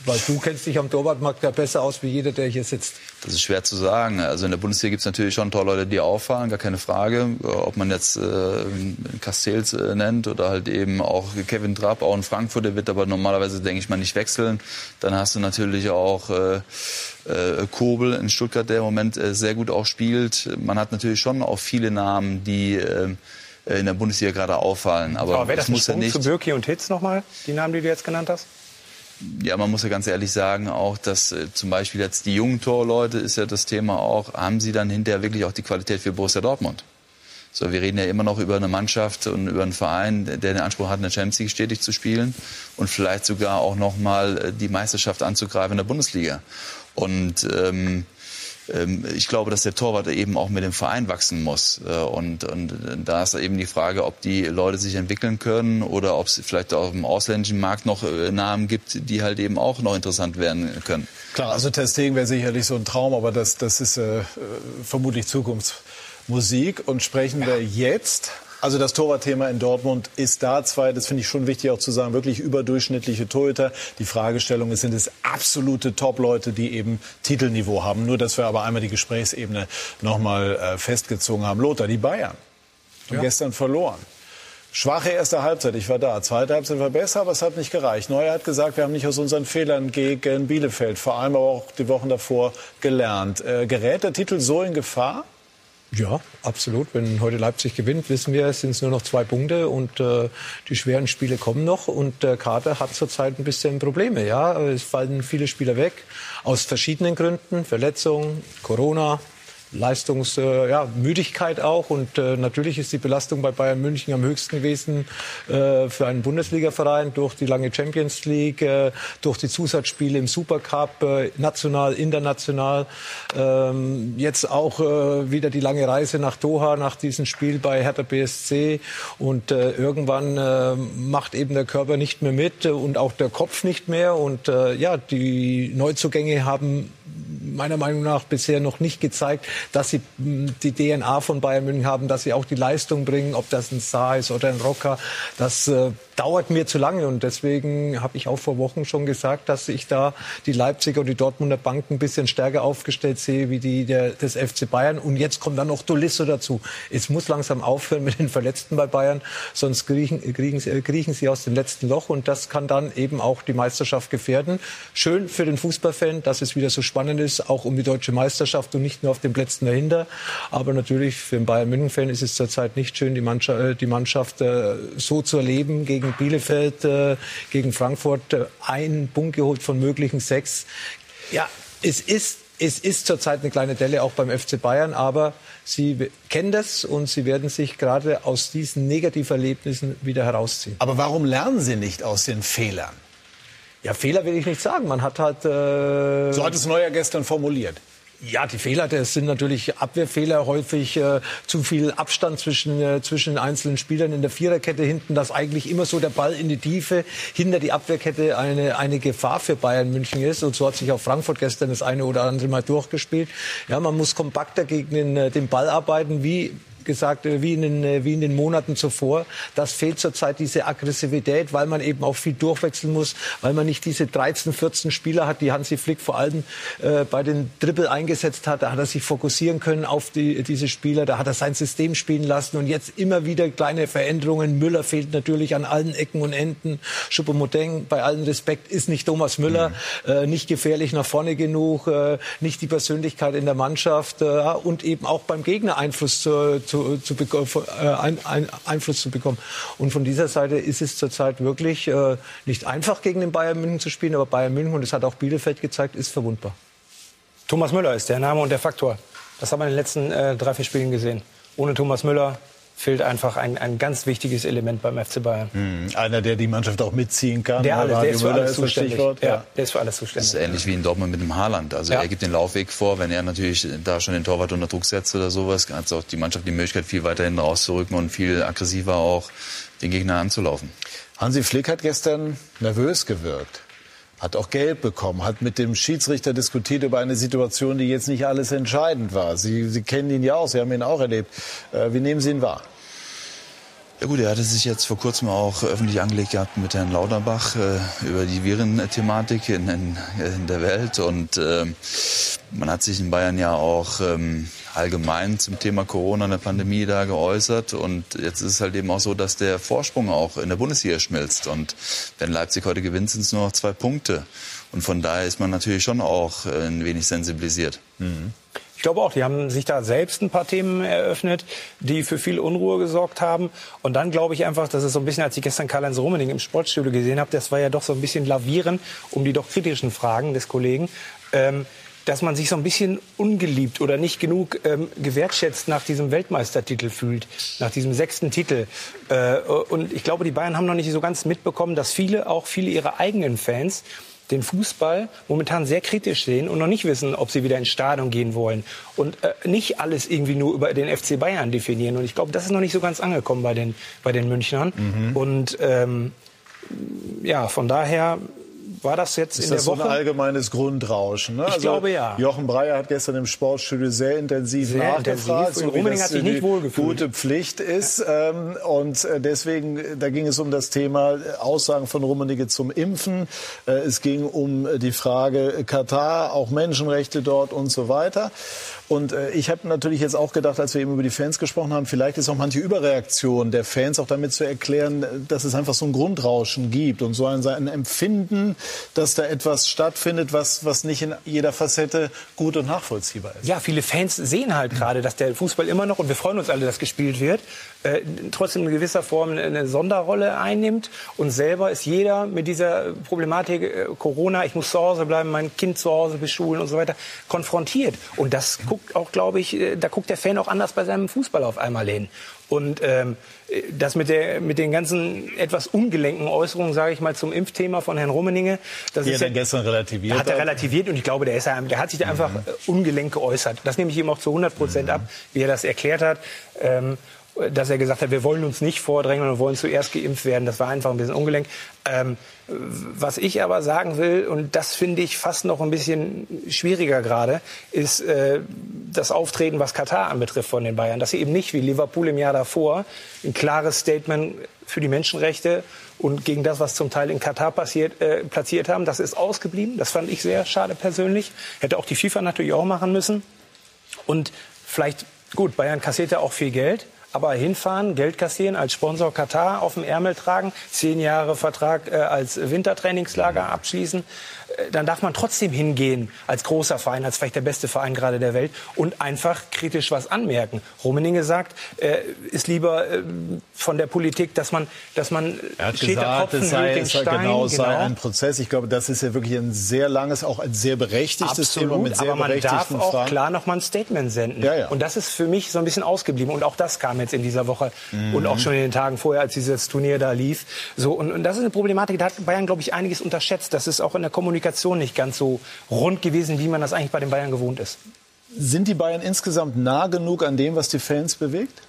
Weil du kennst dich am Torwartmarkt ja besser aus wie jeder, der hier sitzt. Das ist schwer zu sagen. Also in der Bundesliga gibt es natürlich schon Torleute, die auffallen, gar keine Frage. Ob man jetzt äh, Castells äh, nennt oder halt eben auch Kevin Trapp, auch in Frankfurt, der wird aber normalerweise, denke ich mal, nicht wechseln. Dann hast du natürlich auch äh, äh, Kobel in Stuttgart, der im Moment äh, sehr gut auch spielt. Man hat natürlich schon auch viele Namen, die äh, in der Bundesliga gerade auffallen. Aber, aber wäre das, das muss ja nicht zu Birki und Hitz nochmal, die Namen, die du jetzt genannt hast? Ja, man muss ja ganz ehrlich sagen auch, dass äh, zum Beispiel jetzt die jungen Torleute ist ja das Thema auch, haben sie dann hinterher wirklich auch die Qualität für Borussia Dortmund? So, wir reden ja immer noch über eine Mannschaft und über einen Verein, der den Anspruch hat, in der Champions League stetig zu spielen und vielleicht sogar auch noch mal äh, die Meisterschaft anzugreifen in der Bundesliga. Und ähm, ich glaube, dass der Torwart eben auch mit dem Verein wachsen muss. Äh, und, und da ist eben die Frage, ob die Leute sich entwickeln können oder ob es vielleicht auch im ausländischen Markt noch äh, Namen gibt, die halt eben auch noch interessant werden können. Klar, also Testing wäre sicherlich so ein Traum, aber das, das ist äh, vermutlich Zukunftsmusik. Und sprechen wir jetzt also das Torwartthema in Dortmund ist da zwei, das finde ich schon wichtig auch zu sagen, wirklich überdurchschnittliche Torhüter. Die Fragestellung ist, sind es absolute Top-Leute, die eben Titelniveau haben. Nur, dass wir aber einmal die Gesprächsebene nochmal äh, festgezogen haben. Lothar, die Bayern haben ja. gestern verloren. Schwache erste Halbzeit, ich war da. Zweite Halbzeit war besser, aber es hat nicht gereicht. Neuer hat gesagt, wir haben nicht aus unseren Fehlern gegen Bielefeld, vor allem aber auch die Wochen davor, gelernt. Äh, gerät der Titel so in Gefahr? Ja, absolut. Wenn heute Leipzig gewinnt, wissen wir, es sind nur noch zwei Punkte und äh, die schweren Spiele kommen noch und der Kader hat zurzeit ein bisschen Probleme. Ja, es fallen viele Spieler weg aus verschiedenen Gründen, Verletzungen, Corona, Leistungsmüdigkeit äh, ja, auch. Und äh, natürlich ist die Belastung bei Bayern München am höchsten gewesen äh, für einen Bundesligaverein durch die lange Champions League, äh, durch die Zusatzspiele im Supercup, äh, national, international. Ähm, jetzt auch äh, wieder die lange Reise nach Doha nach diesem Spiel bei Hertha BSC. Und irgendwann macht eben der Körper nicht mehr mit und auch der Kopf nicht mehr. Und ja, die Neuzugänge haben meiner Meinung nach bisher noch nicht gezeigt, dass sie hm, die DNA von Bayern München haben, dass sie auch die Leistung bringen, ob das ein Saar ist oder ein Rocker. Das äh, dauert mir zu lange und deswegen habe ich auch vor Wochen schon gesagt, dass ich da die Leipziger und die Dortmunder Banken ein bisschen stärker aufgestellt sehe wie die der, des FC Bayern. Und jetzt kommt dann noch Tolisso dazu. Es muss langsam aufhören mit den Verletzten bei Bayern, sonst kriechen, kriechen, kriechen sie aus dem letzten Loch und das kann dann eben auch die Meisterschaft gefährden. Schön für den Fußballfan, dass es wieder so spannend ist, auch um die deutsche Meisterschaft und nicht nur auf den Plätzen dahinter. Aber natürlich für den Bayern München-Fan ist es zurzeit nicht schön, die Mannschaft, äh, die Mannschaft äh, so zu erleben gegen Bielefeld, äh, gegen Frankfurt einen Punkt geholt von möglichen sechs. Ja, es ist es ist zurzeit eine kleine Delle auch beim FC Bayern, aber Sie kennen das und Sie werden sich gerade aus diesen Negativerlebnissen wieder herausziehen. Aber warum lernen Sie nicht aus den Fehlern? Ja, Fehler will ich nicht sagen. Man hat halt. Äh so hat es Neuer gestern formuliert. Ja, die Fehler, das sind natürlich Abwehrfehler, häufig äh, zu viel Abstand zwischen, äh, zwischen den einzelnen Spielern in der Viererkette hinten, dass eigentlich immer so der Ball in die Tiefe hinter die Abwehrkette eine, eine Gefahr für Bayern München ist. Und so hat sich auch Frankfurt gestern das eine oder andere Mal durchgespielt. Ja, man muss kompakter gegen den, äh, den Ball arbeiten, wie gesagt, äh, wie in, den, äh, wie in den Monaten zuvor. Das fehlt zurzeit diese Aggressivität, weil man eben auch viel durchwechseln muss, weil man nicht diese 13, 14 Spieler hat, die Hansi Flick vor allem äh, bei den Dribbel eingesetzt hat. Da hat er sich fokussieren können auf die, diese Spieler, da hat er sein System spielen lassen und jetzt immer wieder kleine Veränderungen. Müller fehlt natürlich an allen Ecken und Enden. Schupomoteng, bei allem Respekt, ist nicht Thomas Müller, mhm. äh, nicht gefährlich nach vorne genug, äh, nicht die Persönlichkeit in der Mannschaft äh, und eben auch beim Gegner Einfluss zu, zu zu, zu äh, ein, ein, Einfluss zu bekommen. Und von dieser Seite ist es zurzeit wirklich äh, nicht einfach gegen den Bayern München zu spielen, aber Bayern München, und das hat auch Bielefeld gezeigt, ist verwundbar. Thomas Müller ist der Name und der Faktor. Das haben wir in den letzten äh, drei, vier Spielen gesehen. Ohne Thomas Müller fehlt einfach ein, ein ganz wichtiges Element beim FC Bayern. Mhm. Einer, der die Mannschaft auch mitziehen kann. Der, alles, der ist für alles zuständig. Ja, ja, der ist für alles zuständig. Das ist ähnlich wie in Dortmund mit dem Haaland. Also ja. er gibt den Laufweg vor. Wenn er natürlich da schon den Torwart unter Druck setzt oder sowas, hat auch die Mannschaft die Möglichkeit, viel weiterhin rauszurücken und viel aggressiver auch den Gegner anzulaufen. Hansi Flick hat gestern nervös gewirkt hat auch Geld bekommen, hat mit dem Schiedsrichter diskutiert über eine Situation, die jetzt nicht alles entscheidend war. Sie, Sie kennen ihn ja auch, Sie haben ihn auch erlebt. Äh, wie nehmen Sie ihn wahr? Ja gut, er hatte sich jetzt vor kurzem auch öffentlich angelegt gehabt mit Herrn Lauterbach äh, über die Virenthematik in, in, in, der Welt und äh, man hat sich in Bayern ja auch ähm, allgemein zum Thema Corona, der Pandemie da geäußert und jetzt ist es halt eben auch so, dass der Vorsprung auch in der Bundesliga schmilzt und wenn Leipzig heute gewinnt, sind es nur noch zwei Punkte und von daher ist man natürlich schon auch äh, ein wenig sensibilisiert. Mhm. Ich glaube auch, die haben sich da selbst ein paar Themen eröffnet, die für viel Unruhe gesorgt haben. Und dann glaube ich einfach, dass es so ein bisschen, als ich gestern Karl-Heinz Rummening im Sportstudio gesehen habe, das war ja doch so ein bisschen Lavieren um die doch kritischen Fragen des Kollegen. Ähm, dass man sich so ein bisschen ungeliebt oder nicht genug ähm, gewertschätzt nach diesem Weltmeistertitel fühlt, nach diesem sechsten Titel. Äh, und ich glaube, die Bayern haben noch nicht so ganz mitbekommen, dass viele, auch viele ihrer eigenen Fans, den Fußball momentan sehr kritisch sehen und noch nicht wissen, ob sie wieder ins Stadion gehen wollen und äh, nicht alles irgendwie nur über den FC Bayern definieren. Und ich glaube, das ist noch nicht so ganz angekommen bei den, bei den Münchnern. Mhm. Und ähm, ja, von daher war das jetzt ist in der Woche? Das so ein allgemeines Grundrauschen? Ne? Ich also, glaube ja. Jochen Breyer hat gestern im Sportstudio sehr intensiv sehr nachgefragt, intensiv. so wie das hat sich nicht wohlgefühlt. gute Pflicht ist. Ähm, und äh, deswegen, da ging es um das Thema Aussagen von Rummenigge zum Impfen. Äh, es ging um die Frage Katar, auch Menschenrechte dort und so weiter. Und äh, ich habe natürlich jetzt auch gedacht, als wir eben über die Fans gesprochen haben, vielleicht ist auch manche Überreaktion der Fans auch damit zu erklären, dass es einfach so ein Grundrauschen gibt und so ein, ein Empfinden, dass da etwas stattfindet, was, was nicht in jeder Facette gut und nachvollziehbar ist. Ja, viele Fans sehen halt gerade, dass der Fußball immer noch, und wir freuen uns alle, dass gespielt wird, äh, trotzdem in gewisser Form eine Sonderrolle einnimmt. Und selber ist jeder mit dieser Problematik äh, Corona, ich muss zu Hause bleiben, mein Kind zu Hause beschulen und so weiter, konfrontiert. Und das guckt auch, glaube ich, äh, da guckt der Fan auch anders bei seinem Fußball auf einmal hin. Und ähm, das mit, der, mit den ganzen etwas ungelenken Äußerungen, sage ich mal, zum Impfthema von Herrn Rummeninge. Das Die ist er ja, gestern relativiert hat. er relativiert und ich glaube, der, ist, der hat sich da einfach mhm. ungelenk geäußert. Das nehme ich ihm auch zu 100 Prozent mhm. ab, wie er das erklärt hat. Ähm, dass er gesagt hat, wir wollen uns nicht vordrängen und wollen zuerst geimpft werden. Das war einfach ein bisschen ungelenk. Ähm, was ich aber sagen will, und das finde ich fast noch ein bisschen schwieriger gerade, ist äh, das Auftreten, was Katar anbetrifft von den Bayern. Dass sie eben nicht wie Liverpool im Jahr davor ein klares Statement für die Menschenrechte und gegen das, was zum Teil in Katar passiert, äh, platziert haben. Das ist ausgeblieben. Das fand ich sehr schade persönlich. Hätte auch die FIFA natürlich auch machen müssen. Und vielleicht, gut, Bayern kassiert ja auch viel Geld aber hinfahren, Geld kassieren, als Sponsor Katar auf dem Ärmel tragen, zehn Jahre Vertrag äh, als Wintertrainingslager abschließen. Äh, dann darf man trotzdem hingehen als großer Verein, als vielleicht der beste Verein gerade der Welt und einfach kritisch was anmerken. Rummeninge sagt, äh, ist lieber äh, von der Politik, dass man, dass man er hat steht gesagt, Tropfen, es sei, den Stein, genau, sei genau. ein Prozess. Ich glaube, das ist ja wirklich ein sehr langes, auch ein sehr berechtigtes Absolut, Thema mit sehr aber man darf auch Fragen. klar noch mal ein Statement senden. Ja, ja. Und das ist für mich so ein bisschen ausgeblieben. Und auch das kam jetzt in dieser Woche mhm. und auch schon in den Tagen vorher, als dieses Turnier da lief. So und, und das ist eine Problematik. Da hat Bayern, glaube ich, einiges unterschätzt. Das ist auch in der Kommunikation Kommunikation nicht ganz so rund gewesen, wie man das eigentlich bei den Bayern gewohnt ist. sind die Bayern insgesamt nah genug an dem, was die Fans bewegt?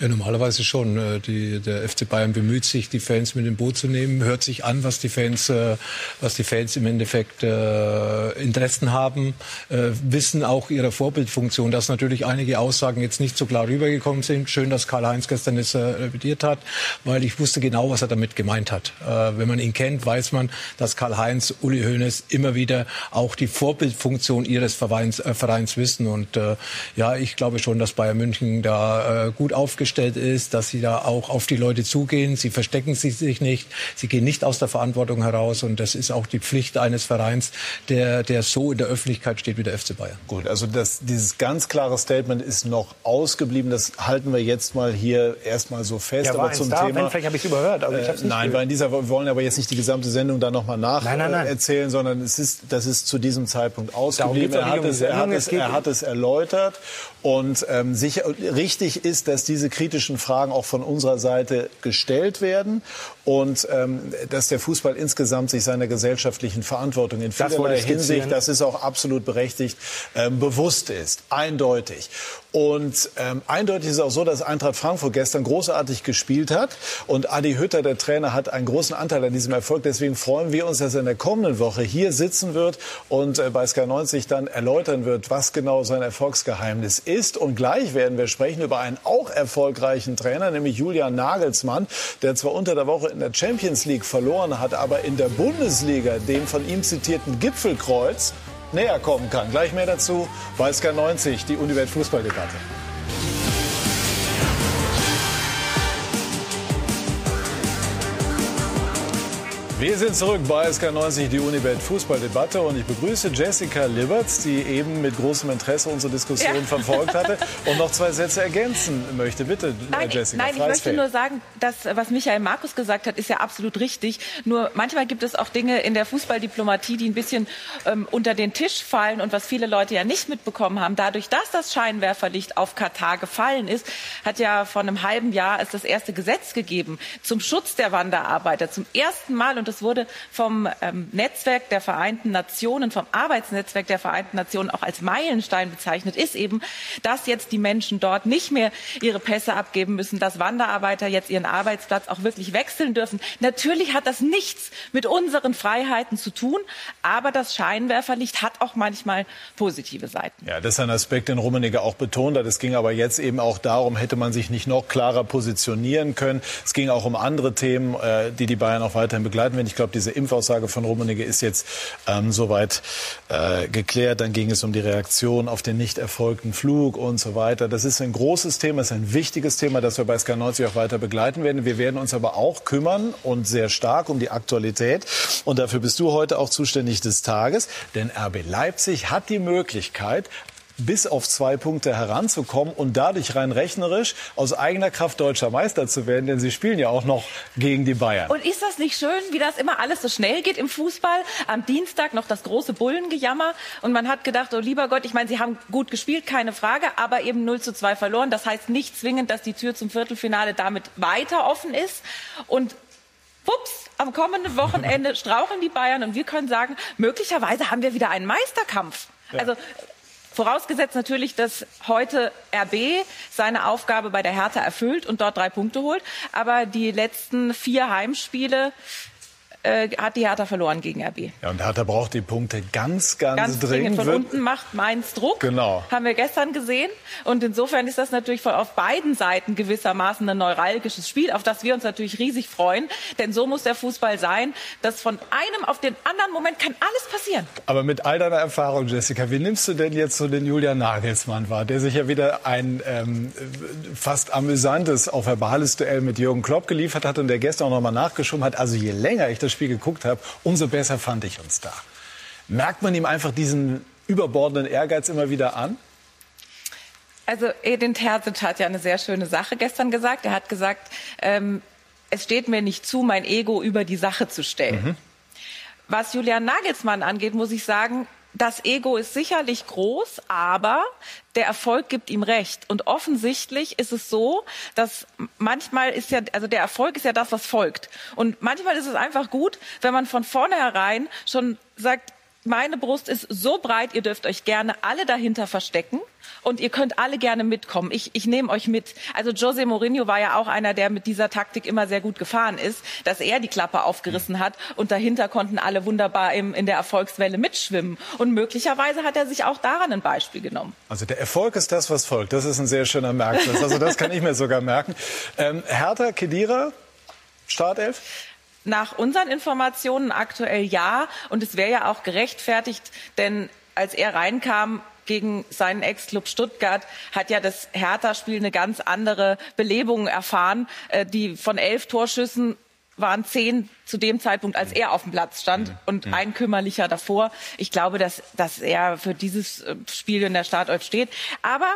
Ja, normalerweise schon. Äh, die, der FC Bayern bemüht sich, die Fans mit dem Boot zu nehmen, hört sich an, was die Fans, äh, was die Fans im Endeffekt äh, Interessen haben, äh, wissen auch ihre Vorbildfunktion, dass natürlich einige Aussagen jetzt nicht so klar rübergekommen sind. Schön, dass Karl-Heinz gestern es äh, revidiert hat, weil ich wusste genau, was er damit gemeint hat. Äh, wenn man ihn kennt, weiß man, dass Karl-Heinz, Uli Hoeneß immer wieder auch die Vorbildfunktion ihres Vereins, äh, Vereins wissen. Und ja, ich glaube schon, dass Bayern München da gut aufgestellt aufgestellt ist, dass sie da auch auf die Leute zugehen. Sie verstecken sich nicht. Sie gehen nicht aus der Verantwortung heraus. Und das ist auch die Pflicht eines Vereins, der, der so in der Öffentlichkeit steht wie der FC Bayern. Gut, also das, dieses ganz klare Statement ist noch ausgeblieben. Das halten wir jetzt mal hier erstmal so fest. Ja, aber zum da, Thema. Vielleicht habe ich es überhört. Also ich äh, nein, gehört. weil in dieser, wir wollen aber jetzt nicht die gesamte Sendung da nochmal nacherzählen, äh, sondern es ist, das ist zu diesem Zeitpunkt ausgeblieben. Er hat, es, er, hat es, er hat es erläutert. Und ähm, sicher, richtig ist, dass diese kritischen Fragen auch von unserer Seite gestellt werden und ähm, dass der Fußball insgesamt sich seiner gesellschaftlichen Verantwortung in vielerlei Hinsicht, das ist auch absolut berechtigt, ähm, bewusst ist, eindeutig. Und ähm, eindeutig ist auch so, dass Eintracht Frankfurt gestern großartig gespielt hat und Adi Hütter, der Trainer, hat einen großen Anteil an diesem Erfolg. Deswegen freuen wir uns, dass er in der kommenden Woche hier sitzen wird und äh, bei Sky 90 dann erläutern wird, was genau sein Erfolgsgeheimnis ist. Und gleich werden wir sprechen über einen auch erfolgreichen Trainer, nämlich Julian Nagelsmann, der zwar unter der Woche in der Champions League verloren hat, aber in der Bundesliga dem von ihm zitierten Gipfelkreuz näher kommen kann. Gleich mehr dazu bei Sky 90, die Uniwelt Fußballdebatte. Wir sind zurück bei SK90, die Unibet Fußballdebatte und ich begrüße Jessica Liberts, die eben mit großem Interesse unsere Diskussion ja. verfolgt hatte und noch zwei Sätze ergänzen möchte. Bitte, nein, Jessica. Nein, ich möchte nur sagen, dass was Michael Markus gesagt hat, ist ja absolut richtig. Nur manchmal gibt es auch Dinge in der Fußballdiplomatie, die ein bisschen ähm, unter den Tisch fallen und was viele Leute ja nicht mitbekommen haben. Dadurch, dass das Scheinwerferlicht auf Katar gefallen ist, hat ja vor einem halben Jahr es das erste Gesetz gegeben zum Schutz der Wanderarbeiter. Zum ersten Mal und das wurde vom ähm, Netzwerk der Vereinten Nationen, vom Arbeitsnetzwerk der Vereinten Nationen auch als Meilenstein bezeichnet, ist eben, dass jetzt die Menschen dort nicht mehr ihre Pässe abgeben müssen, dass Wanderarbeiter jetzt ihren Arbeitsplatz auch wirklich wechseln dürfen. Natürlich hat das nichts mit unseren Freiheiten zu tun, aber das Scheinwerferlicht hat auch manchmal positive Seiten. Ja, das ist ein Aspekt, den Rummenigge auch betont hat. Es ging aber jetzt eben auch darum, hätte man sich nicht noch klarer positionieren können. Es ging auch um andere Themen, äh, die die Bayern auch weiterhin begleiten werden. Ich glaube, diese Impfaussage von Rummenigge ist jetzt ähm, soweit äh, geklärt. Dann ging es um die Reaktion auf den nicht erfolgten Flug und so weiter. Das ist ein großes Thema, ist ein wichtiges Thema, das wir bei SK90 auch weiter begleiten werden. Wir werden uns aber auch kümmern und sehr stark um die Aktualität. Und dafür bist du heute auch zuständig des Tages. Denn RB Leipzig hat die Möglichkeit, bis auf zwei Punkte heranzukommen und dadurch rein rechnerisch aus eigener Kraft deutscher Meister zu werden, denn sie spielen ja auch noch gegen die Bayern. Und ist das nicht schön, wie das immer alles so schnell geht im Fußball? Am Dienstag noch das große Bullengejammer und man hat gedacht, oh lieber Gott, ich meine, sie haben gut gespielt, keine Frage, aber eben 0 zu 2 verloren. Das heißt nicht zwingend, dass die Tür zum Viertelfinale damit weiter offen ist und Pups, am kommenden Wochenende straucheln die Bayern und wir können sagen, möglicherweise haben wir wieder einen Meisterkampf. Ja. Also Vorausgesetzt natürlich, dass heute RB seine Aufgabe bei der Hertha erfüllt und dort drei Punkte holt. Aber die letzten vier Heimspiele äh, hat die Hertha verloren gegen RB. Ja, und Hertha braucht die Punkte ganz, ganz, ganz dringend. Von unten macht Mainz Druck. Genau. Haben wir gestern gesehen. Und insofern ist das natürlich von, auf beiden Seiten gewissermaßen ein neuralgisches Spiel, auf das wir uns natürlich riesig freuen. Denn so muss der Fußball sein, dass von einem auf den anderen Moment kann alles passieren. Aber mit all deiner Erfahrung, Jessica, wie nimmst du denn jetzt so den Julian Nagelsmann wahr, der sich ja wieder ein ähm, fast amüsantes, auch verbales Duell mit Jürgen Klopp geliefert hat und der gestern auch nochmal nachgeschoben hat. Also je länger ich das das Spiel geguckt habe, umso besser fand ich uns da. Merkt man ihm einfach diesen überbordenden Ehrgeiz immer wieder an? Also Edin Terzic hat ja eine sehr schöne Sache gestern gesagt. Er hat gesagt, ähm, es steht mir nicht zu, mein Ego über die Sache zu stellen. Mhm. Was Julian Nagelsmann angeht, muss ich sagen, das Ego ist sicherlich groß, aber der Erfolg gibt ihm recht. Und offensichtlich ist es so, dass manchmal ist ja, also der Erfolg ist ja das, was folgt. Und manchmal ist es einfach gut, wenn man von vornherein schon sagt, meine Brust ist so breit, ihr dürft euch gerne alle dahinter verstecken und ihr könnt alle gerne mitkommen. Ich, ich nehme euch mit. Also Jose Mourinho war ja auch einer, der mit dieser Taktik immer sehr gut gefahren ist, dass er die Klappe aufgerissen hat und dahinter konnten alle wunderbar im, in der Erfolgswelle mitschwimmen. Und möglicherweise hat er sich auch daran ein Beispiel genommen. Also der Erfolg ist das, was folgt. Das ist ein sehr schöner Merksatz. Also das kann ich mir sogar merken. Ähm, Hertha Kedira, Startelf? Nach unseren Informationen aktuell ja. Und es wäre ja auch gerechtfertigt, denn als er reinkam, gegen seinen Ex-Club Stuttgart hat ja das Hertha-Spiel eine ganz andere Belebung erfahren. Äh, die von elf Torschüssen waren zehn zu dem Zeitpunkt, als er auf dem Platz stand und ein kümmerlicher davor. Ich glaube, dass, dass er für dieses äh, Spiel in der Startelf steht. Aber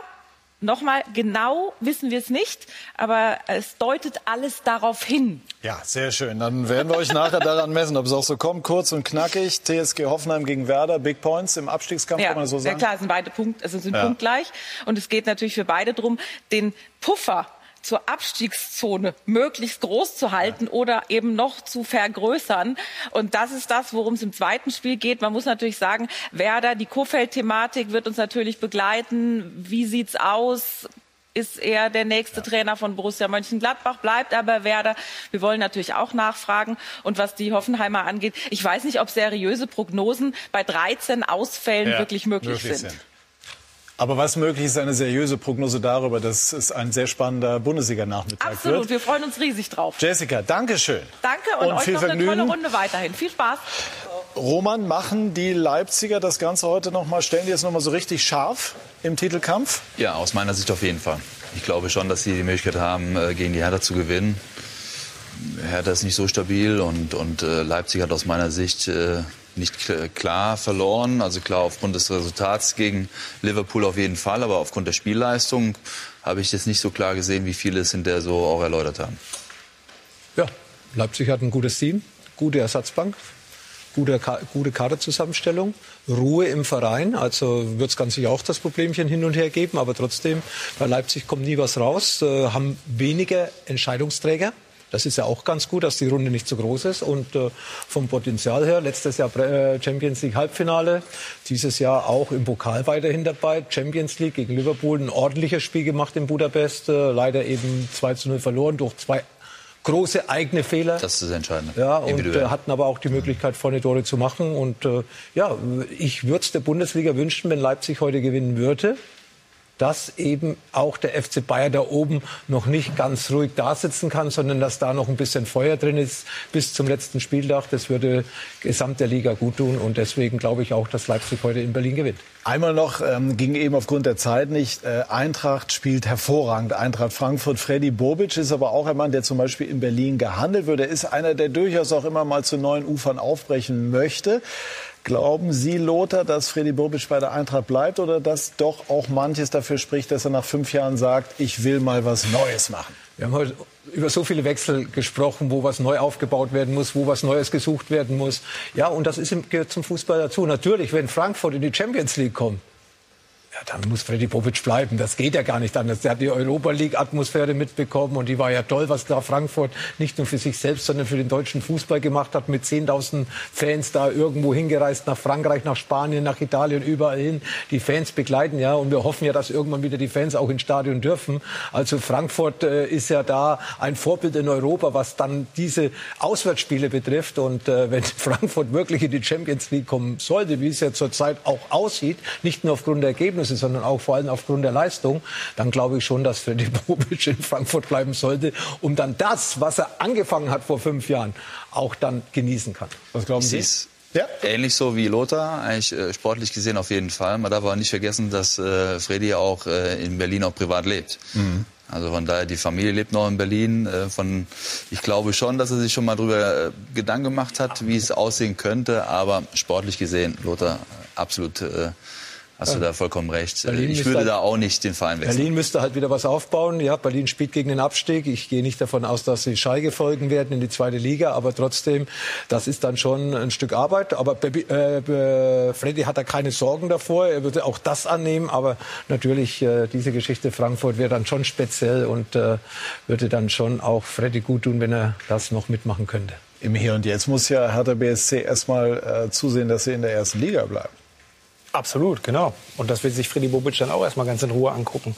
Nochmal, genau wissen wir es nicht, aber es deutet alles darauf hin. Ja, sehr schön. Dann werden wir euch nachher daran messen, ob es auch so kommt. Kurz und knackig. TSG Hoffenheim gegen Werder, Big Points im Abstiegskampf, Ja, kann man so sagen. ja klar, es sind beide Punkt, also sind Ja. punktgleich. Und es geht natürlich für beide drum, den Puffer zur Abstiegszone möglichst groß zu halten oder eben noch zu vergrößern. Und das ist das, worum es im zweiten Spiel geht. Man muss natürlich sagen, Werder, die Kofeld-Thematik wird uns natürlich begleiten. Wie sieht's aus? Ist er der nächste Trainer von Borussia Mönchengladbach? Bleibt aber Werder? Wir wollen natürlich auch nachfragen. Und was die Hoffenheimer angeht, ich weiß nicht, ob seriöse Prognosen bei 13 Ausfällen Ja, wirklich möglich, sind. Aber was möglich ist, eine seriöse Prognose darüber, dass es ein sehr spannender Bundesliga-Nachmittag Absolut, wird. wir freuen uns riesig drauf. Jessica, danke schön. Danke und, Und euch viel noch eine Vergnügen. tolle Runde weiterhin. Viel Spaß. Roman, machen die Leipziger das Ganze heute noch mal, stellen die jetzt noch mal so richtig scharf im Titelkampf? Ja, aus meiner Sicht auf jeden Fall. Ich glaube schon, dass sie die Möglichkeit haben, äh, gegen die Hertha zu gewinnen. Hertha ist nicht so stabil und, und äh, Leipzig hat aus meiner Sicht äh, nicht kl- klar verloren. Also klar aufgrund des Resultats gegen Liverpool auf jeden Fall, aber aufgrund der Spielleistung habe ich jetzt nicht so klar gesehen, wie viele es hinterher so auch erläutert haben. Ja, Leipzig hat ein gutes Team, gute Ersatzbank, gute, gute Kaderzusammenstellung, Ruhe im Verein. Also wird es ganz sicher auch das Problemchen hin und her geben. Aber trotzdem, bei Leipzig kommt nie was raus, äh, haben weniger Entscheidungsträger. Das ist ja auch ganz gut, dass die Runde nicht so groß ist. Und äh, vom Potenzial her, letztes Jahr äh, Champions League Halbfinale, dieses Jahr auch im Pokal weiterhin dabei. Champions League gegen Liverpool ein ordentliches Spiel gemacht in Budapest. Äh, leider eben 2 zu 0 verloren durch zwei große eigene Fehler. Das ist das Entscheidende. Ja, und äh, hatten aber auch die Möglichkeit, vorne Tore zu machen. Und äh, ja, ich würde es der Bundesliga wünschen, wenn Leipzig heute gewinnen würde, dass eben auch der FC Bayern da oben noch nicht ganz ruhig da sitzen kann, sondern dass da noch ein bisschen Feuer drin ist bis zum letzten Spieltag. Das würde gesamt der Liga gut tun. Und deswegen glaube ich auch, dass Leipzig heute in Berlin gewinnt. Einmal noch, ähm, ging eben aufgrund der Zeit nicht. Äh, Eintracht spielt hervorragend. Eintracht Frankfurt. Freddy Bobic ist aber auch ein Mann, der zum Beispiel in Berlin gehandelt wird. Er ist einer, der durchaus auch immer mal zu neuen Ufern aufbrechen möchte. Glauben Sie, Lothar, dass Freddy Bobic bei der Eintracht bleibt oder dass doch auch manches dafür spricht, dass er nach fünf Jahren sagt, ich will mal was Neues machen? Wir haben heute über so viele Wechsel gesprochen, wo was neu aufgebaut werden muss, wo was Neues gesucht werden muss. Ja, und das ist, im- gehört zum Fußball dazu. Natürlich, wenn Frankfurt in die Champions League kommt, ja, dann muss Freddy Bobic bleiben. Das geht ja gar nicht anders. Der hat die Europa League-Atmosphäre mitbekommen und die war ja toll, was da Frankfurt nicht nur für sich selbst, sondern für den deutschen Fußball gemacht hat. Mit 10.000 Fans da irgendwo hingereist, nach Frankreich, nach Spanien, nach Italien, überall hin. Die Fans begleiten ja und wir hoffen ja, dass irgendwann wieder die Fans auch ins Stadion dürfen. Also Frankfurt äh, ist ja da ein Vorbild in Europa, was dann diese Auswärtsspiele betrifft. Und äh, wenn Frankfurt wirklich in die Champions League kommen sollte, wie es ja zurzeit auch aussieht, nicht nur aufgrund der Ergebnisse, sondern auch vor allem aufgrund der Leistung, dann glaube ich schon, dass Freddy Bobic in Frankfurt bleiben sollte, um dann das, was er angefangen hat vor fünf Jahren, auch dann genießen kann. Was glauben Sie? Ja. ähnlich so wie Lothar, eigentlich äh, sportlich gesehen auf jeden Fall. Man darf aber nicht vergessen, dass äh, Freddy auch äh, in Berlin auch privat lebt. Also von daher, die Familie lebt noch in Berlin. Äh, von, ich glaube schon, dass er sich schon mal darüber äh, Gedanken gemacht hat, wie es aussehen könnte. Aber sportlich gesehen, Lothar, absolut äh, hast du da vollkommen recht. Berlin ich würde halt- da auch nicht den Verein wechseln. Berlin müsste halt wieder was aufbauen. Ja, Berlin spielt gegen den Abstieg. Ich gehe nicht davon aus, dass sie Schalke folgen werden in die zweite Liga, aber trotzdem, das ist dann schon ein Stück Arbeit. Aber äh, äh, Freddy hat da keine Sorgen davor. Er würde auch das annehmen, aber natürlich äh, diese Geschichte Frankfurt wäre dann schon speziell und äh, würde dann schon auch Freddy gut tun, wenn er das noch mitmachen könnte. Im Hier und Jetzt muss ja Hertha BSC erstmal äh, zusehen, dass sie in der ersten Liga bleiben. Absolut, genau. Und das wird sich Freddy Bobic dann auch erstmal ganz in Ruhe angucken.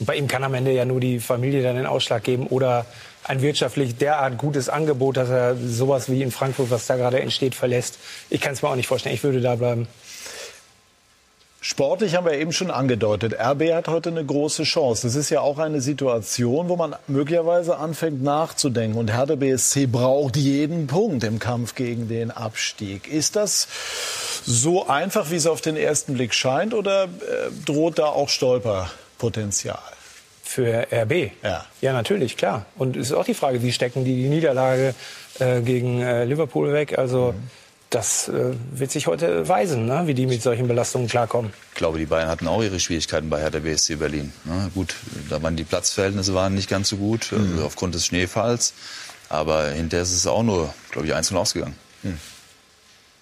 Und bei ihm kann am Ende ja nur die Familie dann den Ausschlag geben oder ein wirtschaftlich derart gutes Angebot, dass er sowas wie in Frankfurt, was da gerade entsteht, verlässt. Ich kann es mir auch nicht vorstellen. Ich würde da bleiben. Sportlich haben wir eben schon angedeutet, RB hat heute eine große Chance. Das ist ja auch eine Situation, wo man möglicherweise anfängt nachzudenken. Und Hertha BSC braucht jeden Punkt im Kampf gegen den Abstieg. Ist das so einfach, wie es auf den ersten Blick scheint, oder äh, droht da auch Stolperpotenzial? Für RB? Ja. Ja, natürlich, klar. Und es ist auch die Frage, wie stecken die die Niederlage äh, gegen äh, Liverpool weg? Also mhm das äh, wird sich heute weisen, ne? wie die mit solchen Belastungen klarkommen. Ich glaube, die Bayern hatten auch ihre Schwierigkeiten bei Hertha BSC Berlin. Ne? Gut, da waren die Platzverhältnisse waren nicht ganz so gut mhm. äh, aufgrund des Schneefalls. Aber hinterher ist es auch nur, glaube ich, einzeln ausgegangen. Mhm.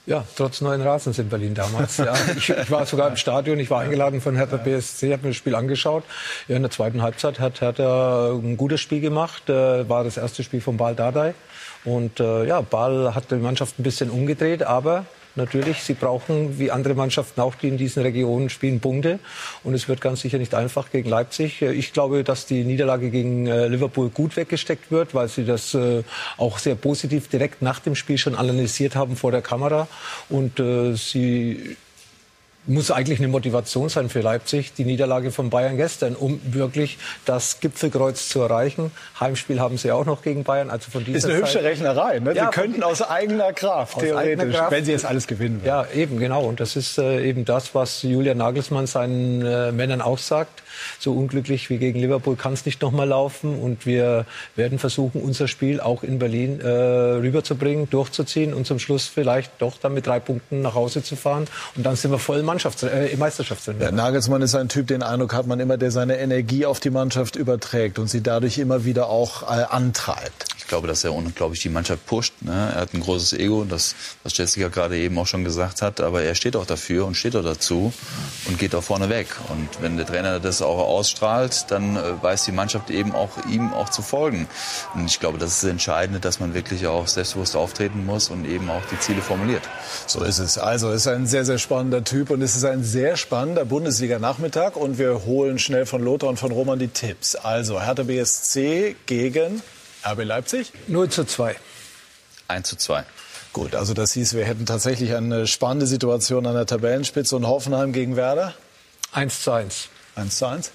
Ja, trotz neuen Rasens in Berlin damals. Ja, ich, ich, war sogar im Stadion, ich war eingeladen von Hertha BSC, habe mir das Spiel angeschaut. Ja, in der zweiten Halbzeit hat Hertha ein gutes Spiel gemacht, äh, war das erste Spiel von Bal Dardai. Und äh, ja, Ball hat die Mannschaft ein bisschen umgedreht, aber natürlich, sie brauchen wie andere Mannschaften auch, die in diesen Regionen spielen, Punkte. Und es wird ganz sicher nicht einfach gegen Leipzig. Äh, ich glaube, dass die Niederlage gegen äh, Liverpool gut weggesteckt wird, weil sie das äh, auch sehr positiv direkt nach dem Spiel schon analysiert haben vor der Kamera. Und äh, sie muss eigentlich eine Motivation sein für Leipzig, die Niederlage von Bayern gestern, um wirklich das Gipfelkreuz zu erreichen. Heimspiel haben sie auch noch gegen Bayern. Also von dieser ist eine Zeit hübsche Rechnerei. Ne? Ja, sie könnten aus eigener Kraft, aus theoretisch, eigener Kraft. wenn sie jetzt alles gewinnen. Ja, eben, genau. Und das ist äh, eben das, was Julian Nagelsmann seinen äh, Männern auch sagt. So unglücklich wie gegen Liverpool kann es nicht nochmal laufen. Und wir werden versuchen, unser Spiel auch in Berlin äh, rüberzubringen, durchzuziehen und zum Schluss vielleicht doch dann mit drei Punkten nach Hause zu fahren. Und dann sind wir voll Mannschafts äh, Meisterschaftsrennen. Ja, Nagelsmann ist ein Typ, den Eindruck hat man immer, der seine Energie auf die Mannschaft überträgt und sie dadurch immer wieder auch äh, antreibt. Ich glaube, dass er unglaublich die Mannschaft pusht. Ne? Er hat ein großes Ego, das, was Jessica gerade eben auch schon gesagt hat. Aber er steht auch dafür und steht auch dazu und geht auch vorne weg. Und wenn der Trainer das auch ausstrahlt, dann äh, weiß die Mannschaft eben auch ihm auch zu folgen. Und ich glaube, das ist das Entscheidende, dass man wirklich auch selbstbewusst auftreten muss und eben auch die Ziele formuliert. So ist es. Also ist ein sehr, sehr spannender Typ und es ist ein sehr spannender Bundesliga-Nachmittag und wir holen schnell von Lothar und von Roman die Tipps. Also Hertha BSC gegen RB Leipzig? 0 zu 2. 1 zu 2. Gut, also das hieß, wir hätten tatsächlich eine spannende Situation an der Tabellenspitze und Hoffenheim gegen Werder? 1 zu 1. 1 zu 1?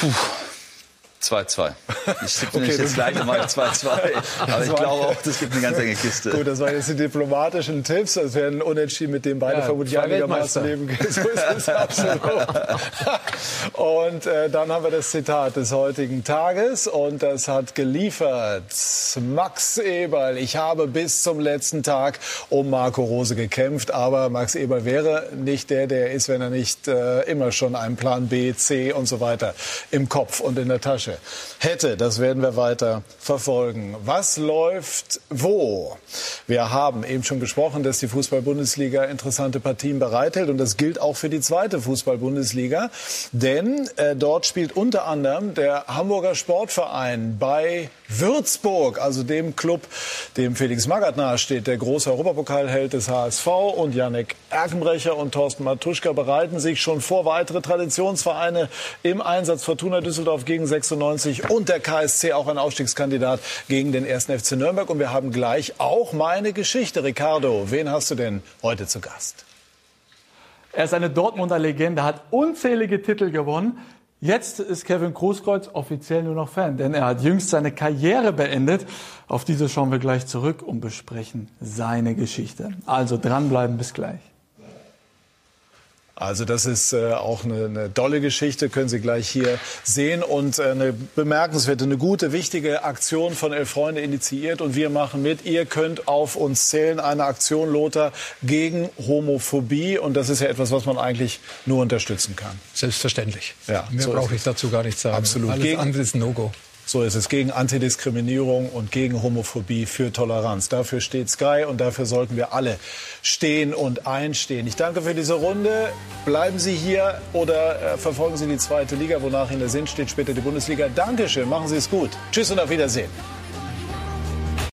Puh. 2-2. Ich tippe okay, jetzt gleich mal 2-2. Aber ich glaube auch, das gibt eine ganz enge Kiste. Gut, das waren jetzt die diplomatischen Tipps. Das wären Unentschieden, mit dem beide ja, vermutlich einigermaßen leben können. So ist es absolut. Und äh, dann haben wir das Zitat des heutigen Tages. Und das hat geliefert Max Eberl. Ich habe bis zum letzten Tag um Marco Rose gekämpft. Aber Max Eberl wäre nicht der, der er ist, wenn er nicht äh, immer schon einen Plan B, C und so weiter im Kopf und in der Tasche Tasche hätte. Das werden wir weiter verfolgen. Was läuft wo? Wir haben eben schon besprochen, dass die Fußball-Bundesliga interessante Partien bereithält und das gilt auch für die zweite Fußball-Bundesliga, denn äh, dort spielt unter anderem der Hamburger Sportverein bei Würzburg, also dem Club, dem Felix Magath nahesteht, der große Europapokalheld des HSV und Janek Erkenbrecher und Thorsten Matuschka bereiten sich schon vor weitere Traditionsvereine im Einsatz. Fortuna Düsseldorf gegen 96 und der KSC auch ein Aufstiegskandidat gegen den 1. FC Nürnberg. Und wir haben gleich auch meine Geschichte. Ricardo, wen hast du denn heute zu Gast? Er ist eine Dortmunder Legende, hat unzählige Titel gewonnen. Jetzt ist Kevin Großkreuz offiziell nur noch Fan, denn er hat jüngst seine Karriere beendet. Auf diese schauen wir gleich zurück und besprechen seine Geschichte. Also dranbleiben, bis gleich. Also das ist äh, auch eine, eine dolle Geschichte, können Sie gleich hier sehen und äh, eine bemerkenswerte, eine gute, wichtige Aktion von Elf Freunde initiiert und wir machen mit. Ihr könnt auf uns zählen, eine Aktion Lothar gegen Homophobie und das ist ja etwas, was man eigentlich nur unterstützen kann. Selbstverständlich. Ja, Mehr so brauche ich dazu gar nicht sagen. Absolut. Alles Gegen, andere ist No-Go. So ist es gegen Antidiskriminierung und gegen Homophobie für Toleranz. Dafür steht Sky und dafür sollten wir alle stehen und einstehen. Ich danke für diese Runde. Bleiben Sie hier oder äh, verfolgen Sie die zweite Liga, wonach in der Sinn steht, später die Bundesliga. Dankeschön, machen Sie es gut. Tschüss und auf Wiedersehen.